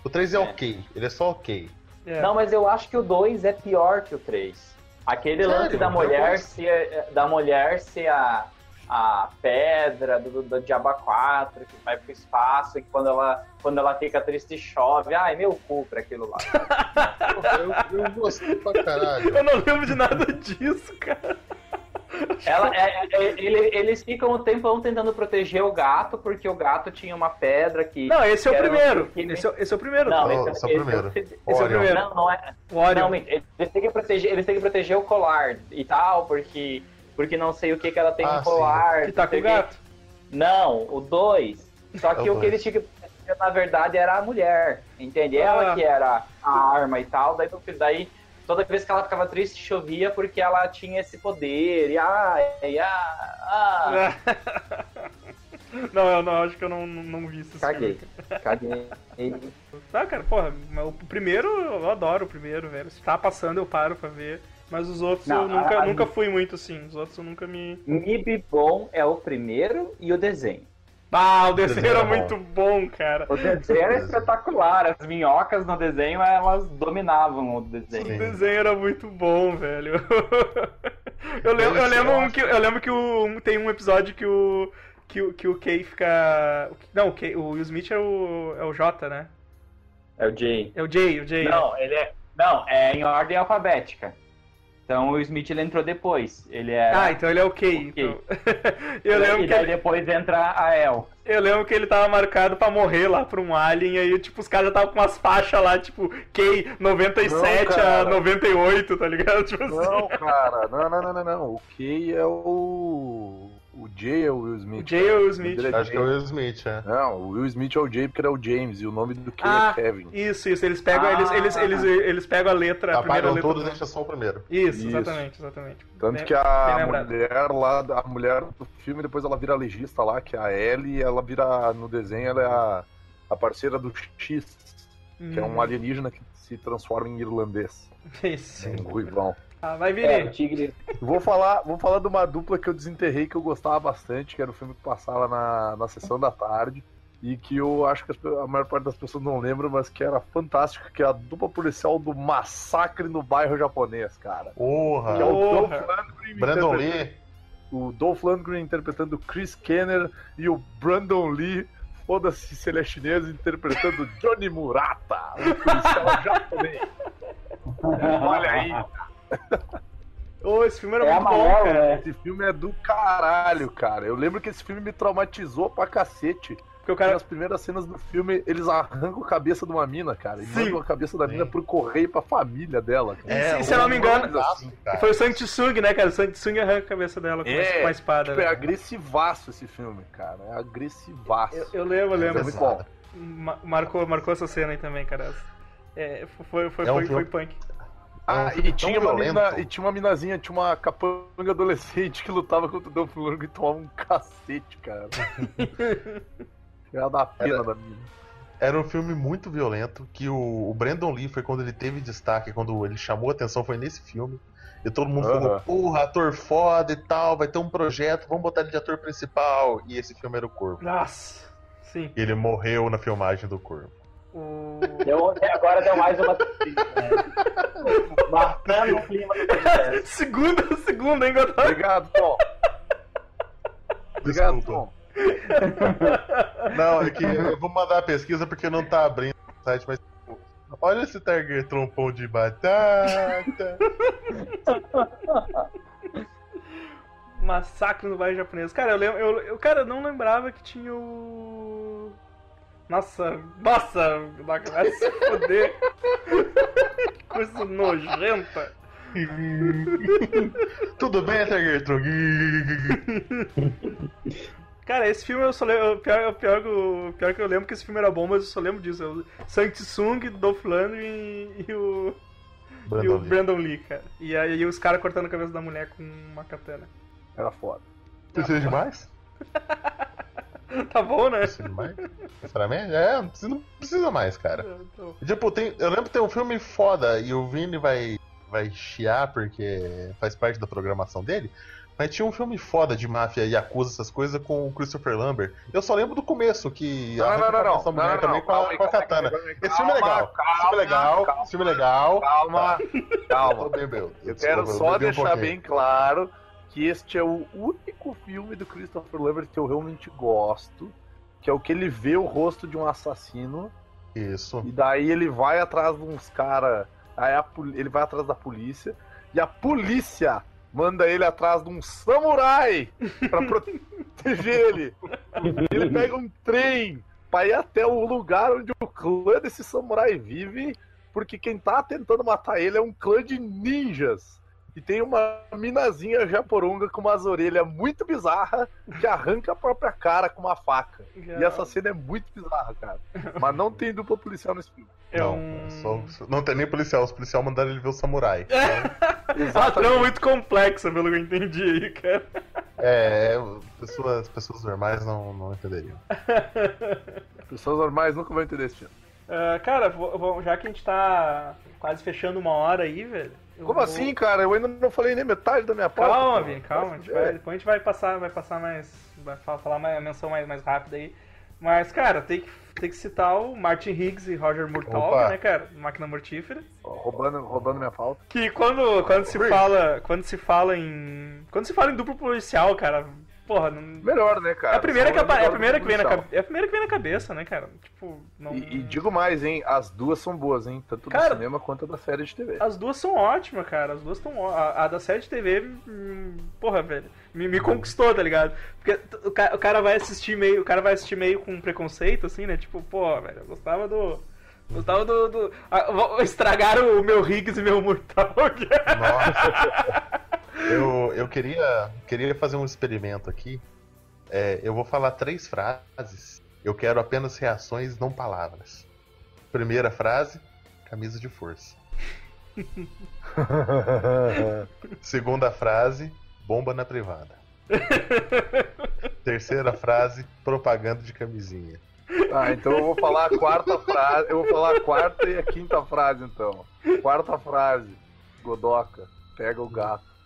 O 3 é ok, ele é só ok. É. Não, mas eu acho que o 2 é pior que o 3. Aquele Sério? lance da mulher ser, da mulher ser a, a pedra do, do Diaba 4, que vai pro espaço, e quando ela, quando ela fica triste chove. Ai, meu cu pra aquilo lá. Eu, eu gostei pra caralho. Eu não lembro de nada disso, cara. Ela, é, é, é, ele- eles ficam o tempão tentando proteger o gato, porque o gato tinha uma pedra que. Não, esse é o que um- primeiro. que- Esse é, o- esse é o primeiro. Não, Não, esse, esse é o primeiro. esse- Esse é o Orion. primeiro. Não, não é. Não, eles têm que proteger, eles têm que proteger o colar e tal, porque porque não sei o que que ela tem Ah, no colar. que tá não com o gato. que- Não, o 2. Só que É o o que dois. eles tinham que proteger, na verdade, era a mulher. Entende? Ela Ah. que era a arma e tal. Daí, daí toda vez que ela ficava triste, chovia porque ela tinha esse poder. E ah, e ah, ah. Não, eu não, acho que eu não, não, vi esse Caguei. filme. Caguei. Tá, cara, porra, o primeiro eu adoro o primeiro, velho. Se tá passando eu paro pra ver. Mas os outros Não, eu nunca, a- a- nunca fui muito assim. Os outros eu nunca me. Mib bom é o primeiro e o desenho. Ah, o desenho desenho era muito bom, cara. O desenho era espetacular. As minhocas no desenho, elas dominavam o O desenho. desenho era muito bom, velho. Eu lembro, eu lembro, um que, eu lembro que o, tem um episódio que o. Que, o- que o Kay fica. Não, o, Kay, o Will Smith é o, é o J, né? É o Jay. É o Jay, o Jay. Não, ele é. Não, é em ordem alfabética. Então o Smith ele entrou depois. Ele é. Ah, então ele é o Kay. Então. eu, lembro e que ele, depois entra a El. eu lembro que ele tava marcado pra morrer lá por um alien, aí, tipo, os caras estavam com umas faixas lá, tipo, Kay 97 Não, a cara. 98, tá ligado? Tipo assim. Não, cara, não, não, não, não, não. O Kay é o. O Jay é o Will Smith. O Jay é o Will Smith. é Acho que é o. Will Smith, é. Não, o Will Smith é o Jay porque ele é o James e o nome do Kay Ah, é Kevin. Isso, isso. Eles pegam, Ah. eles, eles, eles, eles pegam a letra, a primeira Apagam letra. todos, do- deixa só o primeiro. Isso, Isso. exatamente, exatamente. Tanto Bem- que a mulher lá, a mulher do filme, depois ela vira legista lá, que é a Ellie, ela vira, no desenho, ela é a, a parceira do X, que é um Hum, alienígena que se transforma em irlandês. Isso. Um ruivão. Ah, vai É, o vir. Tigre. Vou falar, vou falar de uma dupla que eu desenterrei que eu gostava bastante, que era o filme que passava na, na sessão da tarde. E que eu acho que a maior parte das pessoas não lembram, mas que era fantástico, que é a dupla policial do massacre no bairro japonês, cara. Que é Porra! o Dolph Porra. Lundgren Brandon Lee. o Dolph Lundgren interpretando o Chris Kenner e o Brandon Lee, foda-se se ele é chinês, interpretando Johnny Murata, um policial japonês. Olha aí, Ô, esse filme era É muito bom, amarelo, cara. né? esse filme é do caralho, cara. Eu lembro que esse filme me traumatizou pra cacete. Porque o Cara, nas primeiras cenas do filme, eles arrancam a cabeça de uma mina, cara. E Sim. mandam a cabeça da mina por correio pra família dela, cara. É, se- se eu não me engano- assim. Foi o Sang Tsung, né, cara? O Sang Tsung arranca a cabeça dela com, É, a- com a espada. Tipo, é né? agressivaço esse filme, cara. É agressivaço. eu, eu lembro, eu lembro. É muito bom. Ma- marcou, marcou essa cena aí também, cara. É, foi, foi, É um foi, foi punk. Ah, É e filme tinha, uma mina, e tinha uma minazinha, tinha uma capanga adolescente que lutava contra o Dolph e tomava um cacete, cara. Era da pena da mina. Era um filme muito violento, que o, o Brandon Lee foi quando ele teve destaque, quando ele chamou a atenção, foi nesse filme. E todo mundo Aham. falou, porra, ator foda e tal, vai ter um projeto, vamos botar ele de ator principal. E esse filme era o Corvo. Nossa, sim. E ele morreu na filmagem do Corvo. Deu, agora deu mais uma. Marcando o clima do podcast. segunda, segunda, hein, Godot? Obrigado, Tom. Obrigado, Desculpa. Tom. Não, é que eu vou mandar a pesquisa porque não tá abrindo o site, mas. Olha esse Tiger trompão de batata. Massacre no bairro japonês. Cara, eu lembro. Eu, eu, cara, eu não lembrava que tinha o. Nossa, nossa, vai se foder. que coisa nojenta. Tudo bem, Tiger Tron? Cara, esse filme eu só lembro. O pior, o pior, que eu- o pior que eu lembro que esse filme era bom, mas eu só lembro disso. É o Sang Tsung, Dolph Lundgren e, e o. e o Brandon Lee. Brandon Lee, cara. E aí os caras cortando a cabeça da mulher com uma katana. Era foda. Precisa de mais? Tá bom, né? Precisa de mais? Sinceramente? É, não precisa, não precisa mais, cara. Então, Tipo, tem, eu lembro que tem um filme foda e o Vini vai, vai chiar porque faz parte da programação dele. Mas tinha um filme foda de máfia e acusa essas coisas com o Christopher Lambert. Eu só lembro do começo, que Não, não, não, não. da mulher Não, também não, com a, calma, com a calma, katana. calma, Esse filme é legal. calma, esse filme é legal. calma. Esse filme é legal. Calma, calma. Bebeu. Eu quero só deixar bem claro que este é o único filme do Christopher Lambert que eu realmente gosto, que é o que ele vê o rosto de um assassino Isso. e daí ele vai atrás de uns cara, aí a pol- ele vai atrás da polícia e a polícia manda ele atrás de um samurai pra proteger ele. Ele pega um trem pra ir até o lugar onde o clã desse samurai vive, porque quem tá tentando matar ele é um clã de ninjas. E tem uma minazinha japoronga com umas orelhas muito bizarras que arranca a própria cara com uma faca. E essa cena é muito bizarra, cara. Mas não tem dupla policial nesse filme. é não, um. só- não tem nem policial. Os policiais mandaram ele ver o samurai. Ah, trama muito complexa, pelo que eu entendi aí, cara. É, pessoas, pessoas normais não, não entenderiam. Pessoas normais nunca vão entender esse filme. Ah, cara, vou- vou- já que a gente tá quase fechando uma hora aí, velho. Eu Como vou- assim, cara? Eu ainda não falei nem metade da minha pauta. Calma. Vini, calma. A gente É. vai- depois a gente vai passar, vai passar mais. Vai fa- falar a menção mais, mais rápida aí. Mas, cara, tem que, tem que citar o Martin Higgs e Roger Murtaugh, né, cara? Máquina Mortífera. Roubando, roubando minha pauta. Que quando, quando se fala. Quando se fala em. Quando se fala em duplo policial, cara, porra, não. Melhor, né, cara? É a primeira que, é a primeira que vem na cabeça. É a primeira que vem na cabeça, né, cara? Tipo, não. E, e digo mais, hein? As duas são boas, hein? Tanto Cara- do cinema quanto da série de TV. As duas são ótimas, cara. As duas estão. A, a da série de TV, hum, porra, velho, me, me conquistou, tá ligado? Porque o cara, o cara vai assistir meio. O cara vai assistir meio com preconceito, assim, né? Tipo, pô, velho, eu gostava do. Gostava do. do ah, estragaram o meu Higgs e meu Murtaugh. Nossa. eu, eu queria, queria fazer um experimento aqui. É, eu vou falar três frases. Eu quero apenas reações, não palavras. Primeira frase, camisa de força. Segunda frase, bomba na privada. Terceira frase, propaganda de camisinha. Ah, então eu vou falar a quarta frase. Eu vou falar a quarta e a quinta frase, então. Quarta frase. Godoca, pega o gato.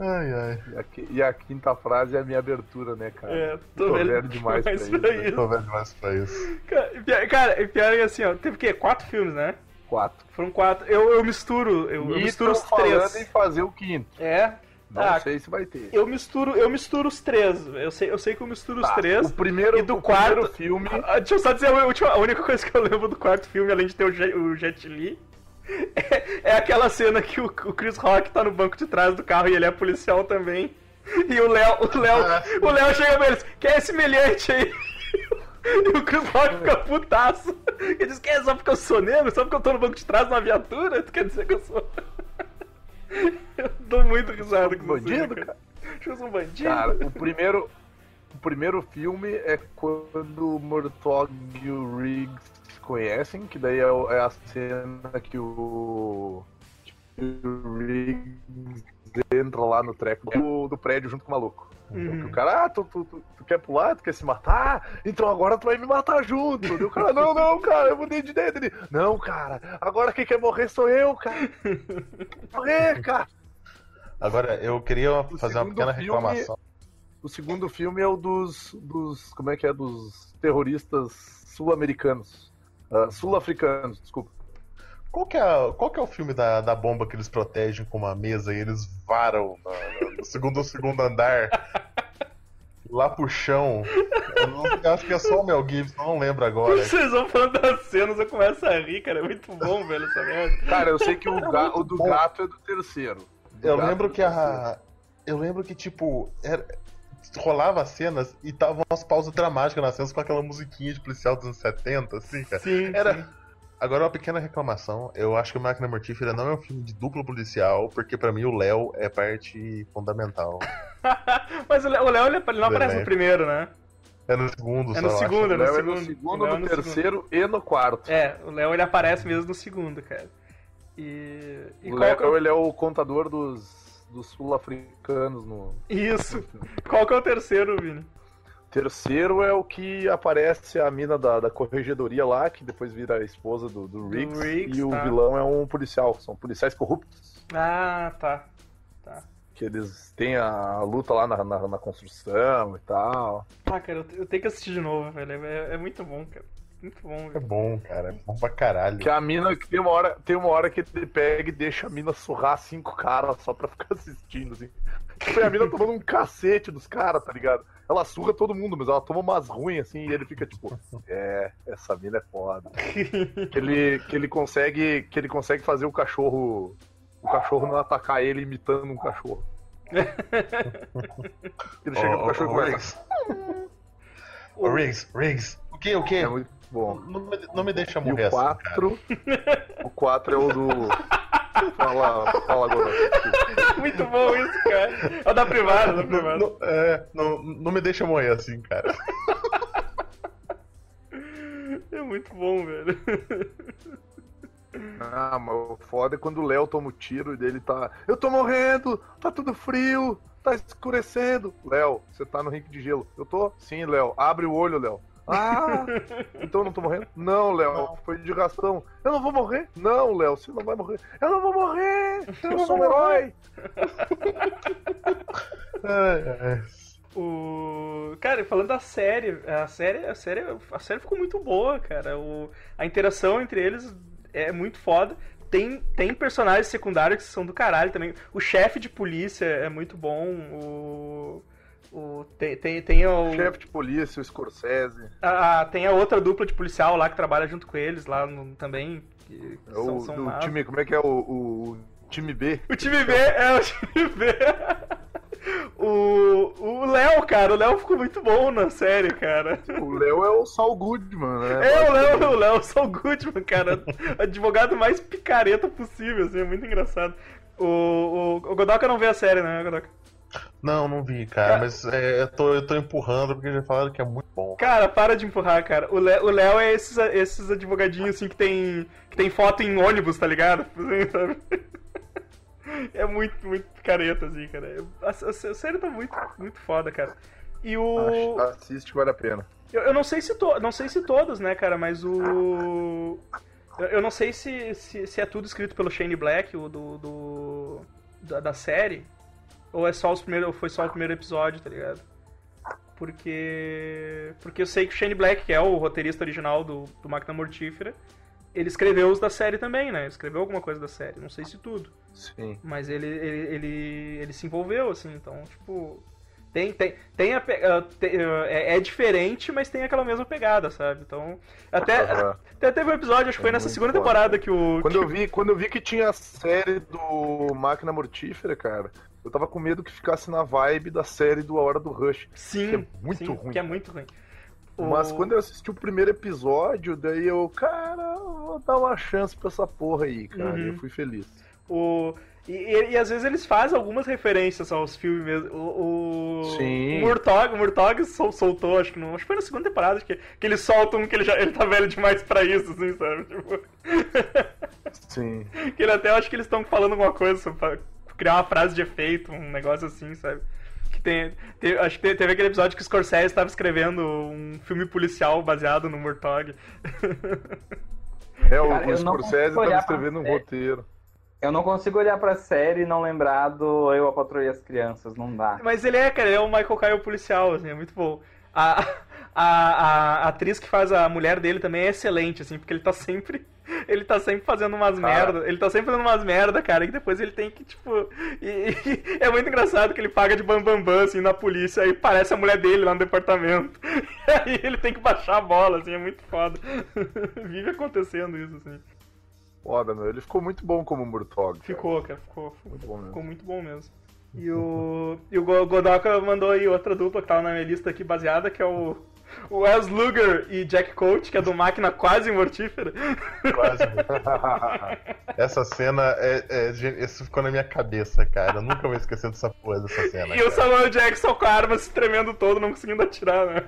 Ai, ai. E a, e a quinta frase é a minha abertura, né, cara? É, tô, Tô velho, velho demais pra isso, pra né? Tô vendo demais pra isso. Cara, e pior- Cara, e pior é que assim, ó, teve o quê? Quatro filmes, né? Quatro. Foram quatro. Eu, eu misturo, eu, eu E misturo tão os falando três. em fazer o quinto. É. Não Ah, sei se vai ter. Eu misturo, eu misturo os três. Eu sei, eu sei que eu misturo os Tá, três. O primeiro, E do o quarto- primeiro filme. Ah, deixa eu só dizer a, última, a única coisa que eu lembro do quarto filme, além de ter o Jet, o Jet Li, é, é aquela cena que o, o Chris Rock tá no banco de trás do carro e ele é policial também. E o Léo, o Léo, Ah. o Léo chega pra eles, quem é esse semelhante aí? E o Chris Rock fica putaço. Ele diz, que é só porque eu sou negro? Só porque eu tô no banco de trás na viatura? Tu quer dizer que eu sou... Eu dou muito risada com. Bandido, cara. Eu sou um bandido. Cara, o primeiro. O primeiro filme é quando o Murtaugh e o Riggs se conhecem, que daí é, é a cena que o. que o Riggs entra lá no treco do, do prédio junto com o maluco. Uhum. O cara, ah, tu, tu, tu, tu quer pular? Tu quer se matar? Então agora tu vai me matar junto. E o cara, não, não, cara, eu mudei de ideia dele. Não, cara, agora quem quer morrer sou eu, cara. Morrer, cara. Agora, eu queria O fazer uma pequena filme- reclamação. O segundo filme é o dos. dos como é que é? Dos terroristas sul-americanos. Ah, Sul-africanos, desculpa. Qual que, é, qual que é o filme da, da bomba que eles protegem com uma mesa e eles varam na- no segundo, segundo andar? Lá pro chão. Eu, não- eu acho que é só o Mel Gibson, não lembro agora. Vocês vão falando das cenas, eu começo a rir, cara. É muito bom, velho, essa merda. Cara, eu sei que o, ga- o do bom. gato é do terceiro. Do Eu lembro é do que a. Eu lembro que, tipo, era- rolava as cenas e tava umas pausas dramáticas nas cenas com aquela musiquinha de policial dos anos 70, assim, cara. Sim, Era. sim. Agora, uma pequena reclamação. Eu acho que o Máquina Mortífera não é um filme de duplo policial, porque pra mim o Léo é parte fundamental. Mas o Léo, o Léo, ele não aparece no primeiro, né? É no segundo, É só, no acho. segundo, é no Léo é segundo. no segundo, Léo é no segundo. terceiro e no quarto. É, o Léo ele aparece mesmo no segundo, cara. E. e o é Léo, o- ele é o contador dos, dos sul-africanos no... Isso. Qual que é o terceiro, Vini? Terceiro é o que aparece a mina da, da corregedoria lá, que depois vira a esposa do, do Riggs, Riggs, e o tá. vilão é um policial, são policiais corruptos. Ah, tá. Tá. Que eles têm a luta lá na, na, na construção e tal. Ah, cara, eu, eu tenho que assistir de novo, velho. É, é muito bom, cara. Muito bom, É velho. bom, cara. É bom pra caralho. Que a mina, que tem uma hora, tem uma hora que ele pega e deixa a mina surrar cinco caras só pra ficar assistindo, assim. Tipo, e a mina tomando um cacete dos caras, tá ligado? Ela surra todo mundo, mas ela toma umas ruins, assim, e ele fica tipo, é, essa mina é foda. que ele, que ele consegue. Que ele consegue fazer o cachorro. O cachorro não atacar ele imitando um cachorro. Ele chega Ô, pro cachorro e ô, começa. Riggs. Ô, Riggs, Riggs. O que, o que? É muito bom. Não, me- não me deixa E morrer o assim, cara. 4. o 4 é o do. Fala, fala agora. muito bom isso, cara. É o da privada, da privada. Não, é, não, não me deixa morrer assim, cara. É muito bom, velho. Ah, mas o foda é quando o Léo toma o tiro e dele tá. Eu tô morrendo! Tá tudo frio! Tá escurecendo! Léo, você tá no rink de gelo. Eu tô? Sim, Léo. Abre o olho, Léo. Ah! Então eu não tô morrendo? Não, Léo. Foi de gastão. Eu não vou morrer? Não, Léo. Você não vai morrer. Eu não vou morrer! Eu sou um herói! Ai, ai. O. Cara, falando da série, a série, a série, a série ficou muito boa, cara. O... A interação entre eles é muito foda. Tem, tem personagens secundários que são do caralho também. O chefe de polícia é muito bom. O. o tem, tem, tem o. Chefe de polícia, o Scorsese. A, a- tem a outra dupla de policial lá que trabalha junto com eles lá no- também. que- que É são- o são time. Como é que é o, o- o time B? O time B, é o time B. O o Léo, cara, o Léo ficou muito bom na série, cara. O Léo é o Saul Goodman, né? É, o Léo, o Léo Saul Goodman, cara. Advogado mais picareta possível, assim, é muito engraçado. O, o, o Godoka não vê a série, né, Godoka? Não, não vi, cara, mas é, eu, tô, eu tô empurrando porque já falaram que é muito bom. Cara, para de empurrar, cara. O Léo, é esses, esses advogadinhos, assim, que tem, que tem foto em ônibus, tá ligado? É muito, muito picareta, assim, cara. A, a, a série tá muito, muito foda, cara. E o... Assiste, vale a pena. Eu, eu não sei se to, não sei se todos, né, cara, mas o eu, eu não sei se, se, se é tudo escrito pelo Shane Black, o do, do da, da série, ou é só os primeiros, foi só o primeiro episódio, tá ligado? Porque porque eu sei que o Shane Black, que é o roteirista original do, do Máquina Mortífera, ele escreveu os da série também, né? Ele escreveu alguma coisa da série, não sei se tudo. Sim. Mas ele, ele, ele, ele se envolveu, assim, então, tipo. Tem, tem, tem a, ah, te- ah, é, é diferente, mas tem aquela mesma pegada, sabe? Então. Até, Aham. até teve um episódio, acho que foi É nessa segunda foda. temporada que o. Quando que- eu, vi, quando eu vi que tinha a série do Máquina Mortífera, cara, eu tava com medo que ficasse na vibe da série do A Hora do Rush. Sim, que é muito sim, ruim, Que é muito ruim. Mas O- quando eu assisti o primeiro episódio, daí eu, cara, vou dar uma chance pra essa porra aí, cara. Uhum. E eu fui feliz. O... E, e- e às vezes eles fazem algumas referências aos filmes mesmo. O, o... Sim. o Murtog, o Murtog sol- soltou, acho que não. Acho que foi na segunda temporada que, que ele solta um que ele já ele tá velho demais pra isso, assim, sabe? Tipo, Sim. que ele até acho que eles estão falando alguma coisa sobre criar uma frase de efeito, um negócio assim, sabe? Que tem, te- acho que te- teve aquele episódio que o Scorsese estava escrevendo um filme policial baseado no Murtog. É, o, Cara, o eu não Scorsese consigo tava olhar escrevendo um roteiro. Eu não consigo olhar pra série e não lembrar do Eu, a Patroa e as Crianças, não dá. Mas ele é, cara, ele é o Michael Caine policial, assim, é muito bom. A, a, a, a atriz que faz a mulher dele também é excelente, assim, porque ele tá sempre. ele tá sempre fazendo umas merda. Ele tá sempre fazendo umas merda, cara, e depois ele tem que, tipo. e- e é muito engraçado que ele paga de bambambam, bam, bam, assim, na polícia, aí parece a mulher dele lá no departamento. E aí ele tem que baixar a bola, assim, é muito foda. Vive acontecendo isso, assim. Foda, meu. Ele ficou muito bom como Murtog. Ficou, cara, ficou, Muito bom mesmo. ficou muito bom mesmo. E o, e o Go- Godoka mandou aí outra dupla que tava na minha lista aqui baseada, que é o Wes Luger e Jack Coach, que é do Máquina Quase Mortífera. Quase. Essa cena é, é gen- Isso ficou na minha cabeça, cara. Eu nunca vou esquecer dessa porra dessa cena. E o cara. Samuel Jackson com a arma se tremendo todo, não conseguindo atirar, né?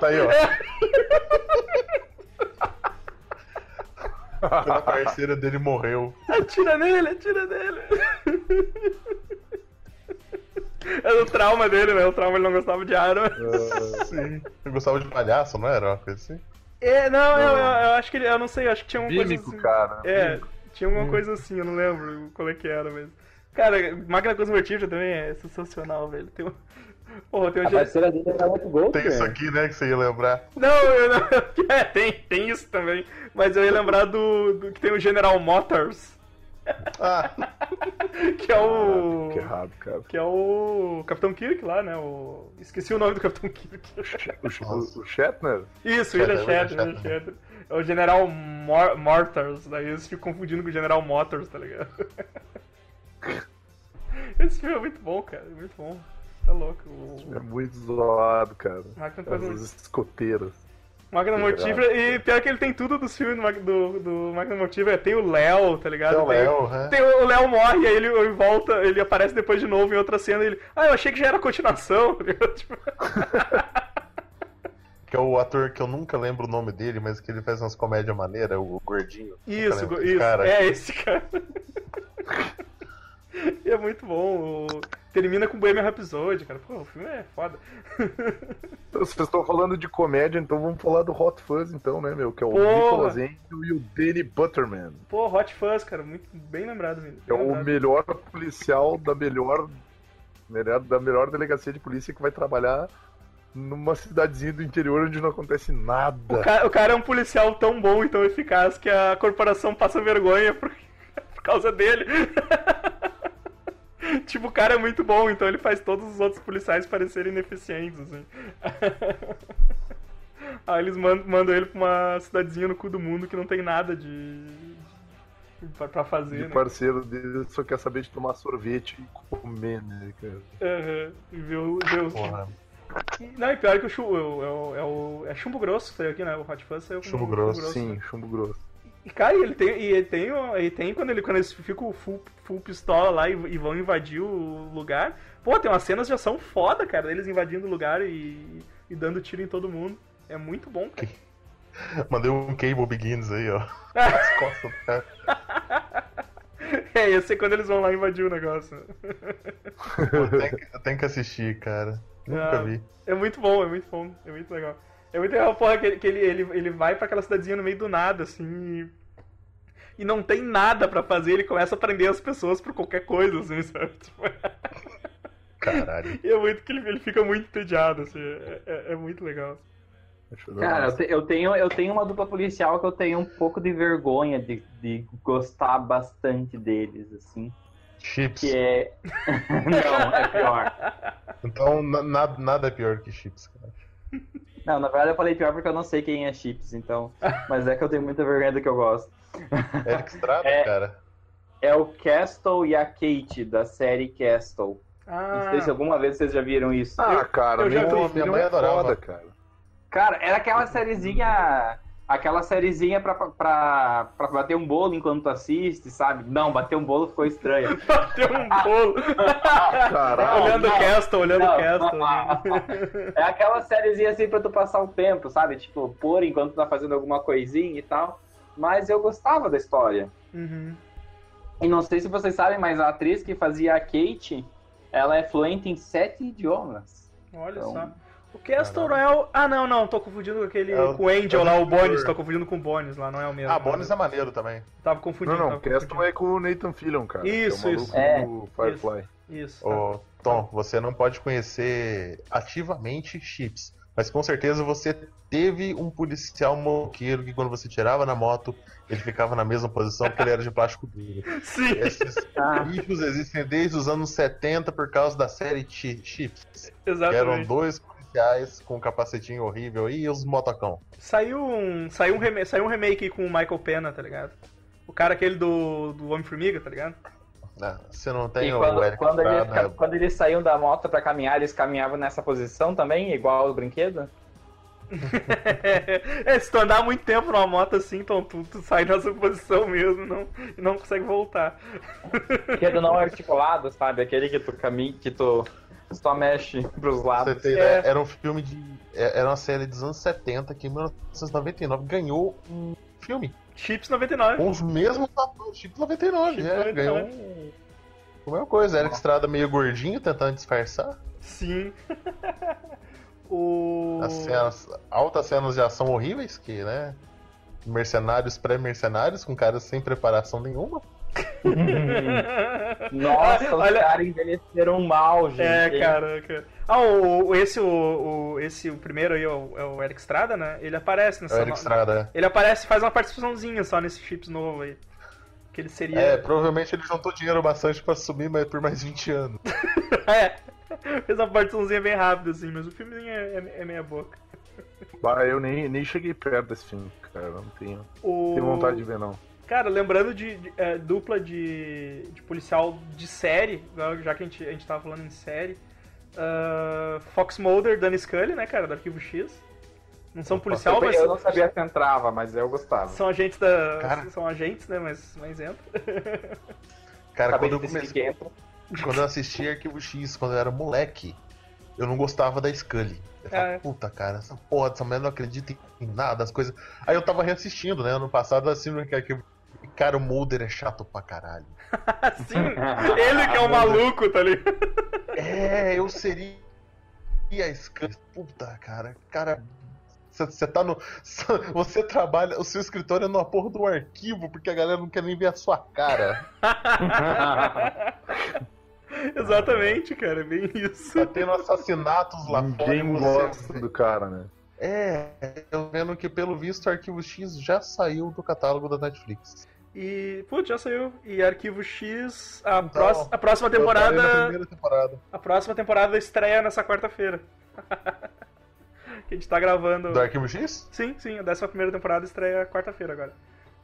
Tá aí, ó. Quando a parceira dele morreu. Atira nele, atira nele. É o trauma dele, né? O trauma ele não gostava de arma. Sim. Eu gostava de palhaço, não era? Uma coisa assim? É, não, Eu, eu, eu acho que ele. Eu não sei, eu acho que tinha uma coisa Bímico, assim. cara. É, tinha alguma coisa assim, eu não lembro qual é que era mesmo. Cara, Máquina Cosmotífera também é sensacional, velho. Tem um. Porra, tem um A ge- parceira dele era muito gol, Tem isso aqui, né, que você ia lembrar. Não, eu não. É, tem, tem isso também. Mas eu ia lembrar do, do que tem o General Motors, Ah, que é o. Que errado, cara. Que é o Capitão Kirk lá, né? O... Esqueci o nome do Capitão Kirk. O, Sh- o, o Shatner? Isso, William Shatner, Shatner, William William Shatner. É o General Mor Motors, daí eles ficam confundindo com o General Motors, tá ligado? Esse filme é muito bom, cara, é muito bom. Tá louco. O... É muito zoado, cara. Cosmo- Essas escoteiras. Máquina Mortífera, e pior que ele tem tudo dos filmes do, do, do Máquina Mortífera. Tem o Léo, tá ligado? Tem o Léo, né? Tem o Léo morre, aí ele, ele volta, ele aparece depois de novo em outra cena e ele. Ah, eu achei que já era continuação. tá? Tipo, Que é o ator que eu nunca lembro o nome dele, mas que ele faz umas comédias maneiras, o gordinho. Isso, isso. cara. É esse cara. e é muito bom. Termina com Bohemian Rhapsody, cara. Pô, o filme é foda. Vocês estão falando de comédia, então vamos falar do Hot Fuzz, então, né, meu? Que é o Porra. Nicolas Angel e o Danny Butterman. Pô, Hot Fuzz, cara. Muito bem lembrado. Que é Bem o lembrado. melhor policial da melhor, melhor- da melhor delegacia de polícia que vai trabalhar numa cidadezinha do interior onde não acontece nada. O cara, o cara é um policial tão bom e tão eficaz que a corporação passa vergonha por, por causa dele. tipo, o cara é muito bom, então ele faz todos os outros policiais parecerem ineficientes, assim. Aí eles mandam, mandam ele pra uma cidadezinha no cu do mundo que não tem nada de. de pra, pra fazer, De né? parceiro dele só quer saber de tomar sorvete e comer, né, cara? Aham, E ver, o- ver os. Porra. Não, e pior que o, chu, é, o, é, o, é, chumbo grosso que saiu aqui, né? O Hot Fuzz saiu com Chumbo grosso, Sim, chumbo grosso. E, cara, ele tem, e ele tem, ele tem quando, ele, quando eles ficam full, full pistola lá e, e vão invadir o lugar. Pô, tem umas cenas de ação foda, cara, deles invadindo o lugar e, e dando tiro em todo mundo. É muito bom, cara. Mandei um Cable Begins aí, ó. Nas costas do cara. É, esse é quando eles vão lá invadir o negócio. Que- Eu tenho que assistir, cara. Nunca Ah. vi. É muito bom, é muito bom, é muito legal. É muito legal, porra, que, ele- que ele, ele, ele vai pra aquela cidadezinha no meio do nada, assim, e, e não tem nada pra fazer, ele começa a prender as pessoas por qualquer coisa, assim, sabe? Tipo, Caralho. e é muito que ele, ele fica muito entediado, assim, é, é- é muito legal. Cara, eu, te- eu tenho, eu tenho uma dupla policial que eu tenho um pouco de vergonha de, de gostar bastante deles, assim. Chips. Que é. Não, é pior. Então, na- nada, nada é pior que chips, cara. Não, na verdade eu falei pior porque eu não sei quem é Chips, então. Mas é que eu tenho muita vergonha do que eu gosto. Eric Estrada, É. cara. É o Castle e a Kate, da série Castle. Não Ah, sei se alguma vez vocês já viram isso. Ah, cara, eu já meu vi, minha mãe é adorava. foda, cara. Cara, era aquela sériezinha. Aquela sériezinha pra, pra, pra bater um bolo enquanto tu assiste, sabe? Não, bater um bolo ficou estranho. bateu um bolo. Caralho. olhando o Castle, olhando o Castle. não. É aquela sériezinha assim pra tu passar o tempo, sabe? Tipo, pôr enquanto tu tá fazendo alguma coisinha e tal. Mas eu gostava da história. Uhum. E não sei se vocês sabem, mas a atriz que fazia a Kate, ela é fluente em sete idiomas. Olha Então- só. O Castle não é o. Ah, não, não, tô confundindo com aquele. É o- com o Angel é o lá, o. Bones, tô confundindo com o Bones lá, não é o mesmo. Ah, Bones é maneiro também. Tava Não, confundindo. não, Castle confundindo. é com o Nathan Fillion, cara. Isso, que é o isso. do Firefly. Isso. Ô, Tom, você não pode conhecer ativamente chips. Mas com certeza você teve um policial moqueiro que quando você tirava na moto, ele ficava na mesma posição porque ele era de plástico duro. Sim. Esses bichos existem desde os anos 70 por causa da série Chi- Chips. Que eram Exatamente. dois com um capacetinho horrível e os motocão. Saiu um, saiu, um remake, saiu um remake com o Michael Pena, tá ligado? O cara aquele do, do Homem-Formiga, tá ligado? né? Você não tem E o quando, Eric quando, eles, ca- quando eles saíam da moto pra caminhar, eles caminhavam nessa posição também, igual o brinquedo? é, se tu andar muito tempo numa moto assim, então tu, tu sai nessa posição mesmo não, e não consegue voltar. Brinquedo não articulado, sabe? Aquele que tu caminha, que tu só mexe pros Você lados. tem É. ideia, Era um filme de. é- Era uma série dos anos 70 que em 1999 ganhou um filme. Chips 99. Com os mesmos atores, tipo 99. Chips é, 99. ganhou um. A mesma coisa, Eric Estrada meio gordinho, tentando disfarçar. Sim. o. As cenas, altas cenas de ação horríveis, que, né? Mercenários pré-mercenários, com caras sem preparação nenhuma. Nossa, os Olha- caras envelheceram mal, gente. É, caraca. Ah, o, o- esse, o, o- esse, o primeiro aí, o, é o Eric Estrada, né? Ele aparece É nessa. o Eric Estrada. Ele aparece, faz uma participaçãozinha só nesse chips novo aí. Que ele seria. É, provavelmente ele juntou dinheiro bastante pra subir mas por mais 20 anos. É. Fez uma participaçãozinha bem rápida, assim, mas o filmezinho é, é, é meia boca. Bah, eu nem, nem cheguei perto desse filme, cara. Não tenho, O... tenho vontade de ver, não. Cara, lembrando de, de, é, dupla de, de policial de série, já que a gente, a gente tava falando em série. ah, Fox Mulder, Dan Scully, né, cara, do Arquivo X. Não são policial, Eu, mas eu não sabia se entrava, mas eu gostava. são agentes da. Cara. São agentes, né? Mas, mas entra. Cara, Acabei quando eu, comecei, que quando eu assisti Arquivo X, quando eu era moleque, eu não gostava da Scully. Eu falava, É. puta, cara, essa porra dessa mulher não acredita em nada, as coisas. Aí eu tava reassistindo, né? Ano passado, assistindo Arquivo. Cara, o Mulder é chato pra caralho. Sim, ele que é o maluco, tá ligado? É, eu seria a Scully. Puta, cara, cara. Você tá no. Você trabalha. O seu escritório é numa porra do arquivo, porque a galera não quer nem ver a sua cara. Exatamente, cara, é bem isso. Tá tendo assassinatos lá fora. e Ninguém você- gosta do cara, né? É, eu vendo que pelo visto o Arquivo X já saiu do catálogo da Netflix. E, putz, já saiu. E Arquivo X, a, Então, prós- a próxima temporada. temporada. A próxima temporada estreia nessa quarta-feira. que a gente tá gravando. Do Arquivo X? Sim, sim, a décima primeira temporada estreia quarta-feira agora.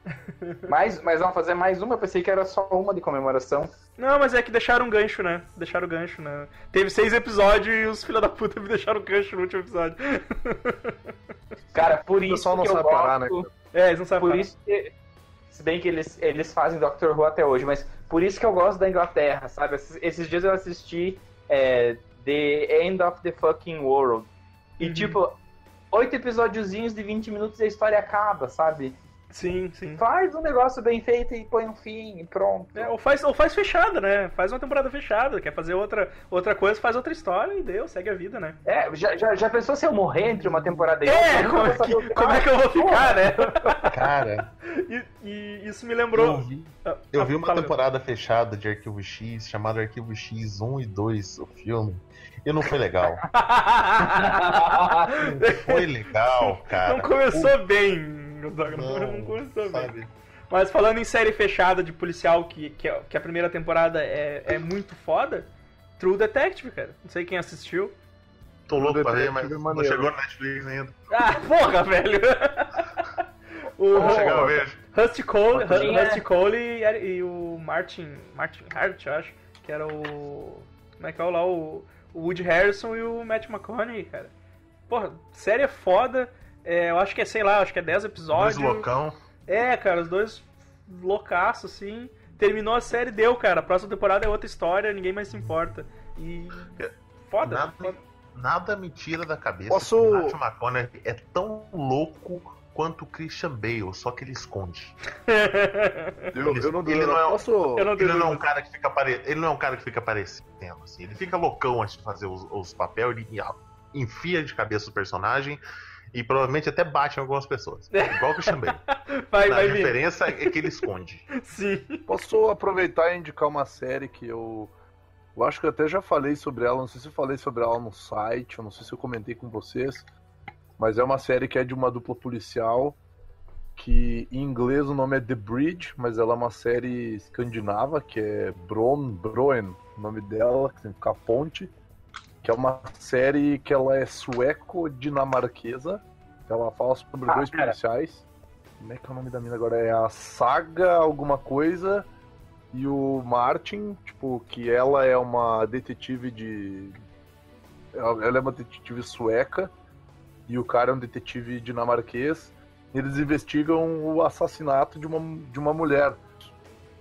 mas, mas vamos fazer mais uma, eu pensei que era só uma de comemoração. Não, mas é que deixaram um gancho, né? Deixaram o gancho, né? Teve seis episódios e os filha da puta me deixaram o gancho no último episódio. Cara, por O isso pessoal não que eu sabe parar, né, gosto... É, eles não sabem Por parar. isso que. Se bem que eles, eles fazem Doctor Who até hoje, mas por isso que eu gosto da Inglaterra, sabe? Esses, esses dias eu assisti é, The End of the Fucking World. E Uhum. tipo, oito episódiozinhos de 20 minutos e a história acaba, sabe? Sim, sim. Faz um negócio bem feito e põe um fim e pronto. É, ou, faz, ou faz fechada, né? Faz uma temporada fechada. Quer fazer outra, outra coisa, faz outra história e deu, segue a vida, né? É, já, já, já pensou se eu morrer entre uma temporada e É, outra? Eu como é que, o como é que eu vou ficar, né? Cara, E, e isso me eu lembrou. vi, Ah, eu ah, vi uma fala. temporada fechada de Arquivo X, chamada Arquivo X 1 e 2, o filme. E não foi legal. Foi legal, cara. Não começou bem, Douglas. Não, Não, bem. sabe? Mas falando em série fechada de policial, que, que, que a primeira temporada é, é muito foda, True Detective, cara. Não sei quem assistiu. Tô louco pra ver, mas é não chegou na Netflix ainda. Ah, porra, velho! o Quando chegar eu vejo. Rusty Cole, quem é? Rusty Cole e, e o Martin, Martin Hart, eu acho, que era o... Como é que é o lá? O, o Woody Harrison e o Matt McConaughey, cara. Porra, série é foda. É, eu acho que é, sei lá, acho que é 10 Dois episódios. loucão. É, cara, os dois loucaços, assim. Terminou a série, deu, cara. A próxima temporada é outra história, ninguém mais se importa. E. Foda. Nada, foda. nada me tira da cabeça Posso- que o Matthew McConaughey é tão louco quanto o Christian Bale, só que ele esconde. Eu, eu não, Ele não é um- posso. Eu não Ele não é um cara que fica apare... ele não é um cara que fica aparecendo assim. Ele fica loucão antes de fazer os, os papéis, ele enfia de cabeça o personagem e provavelmente até bate em algumas pessoas. Igual o Christian Bale. Vai, a vai vir. diferença é que ele esconde. Sim. Posso aproveitar e indicar uma série que eu. Eu acho que eu até já falei sobre ela, não sei se eu falei sobre ela no site, eu não sei se eu comentei com vocês. Mas é uma série que é de uma dupla policial que em inglês o nome é The Bridge, mas ela é uma série escandinava que é Bron Broen, o nome dela, que significa ponte, que é uma série que ela é sueco-dinamarquesa. Ela fala sobre Ah, dois pera. policiais. Como é que é o nome da mina agora? É a Saga alguma coisa e o Martin, tipo, que ela é uma detetive de. Ela ela é uma detetive sueca e o cara é um detetive dinamarquês. Eles investigam o assassinato de uma, de uma mulher.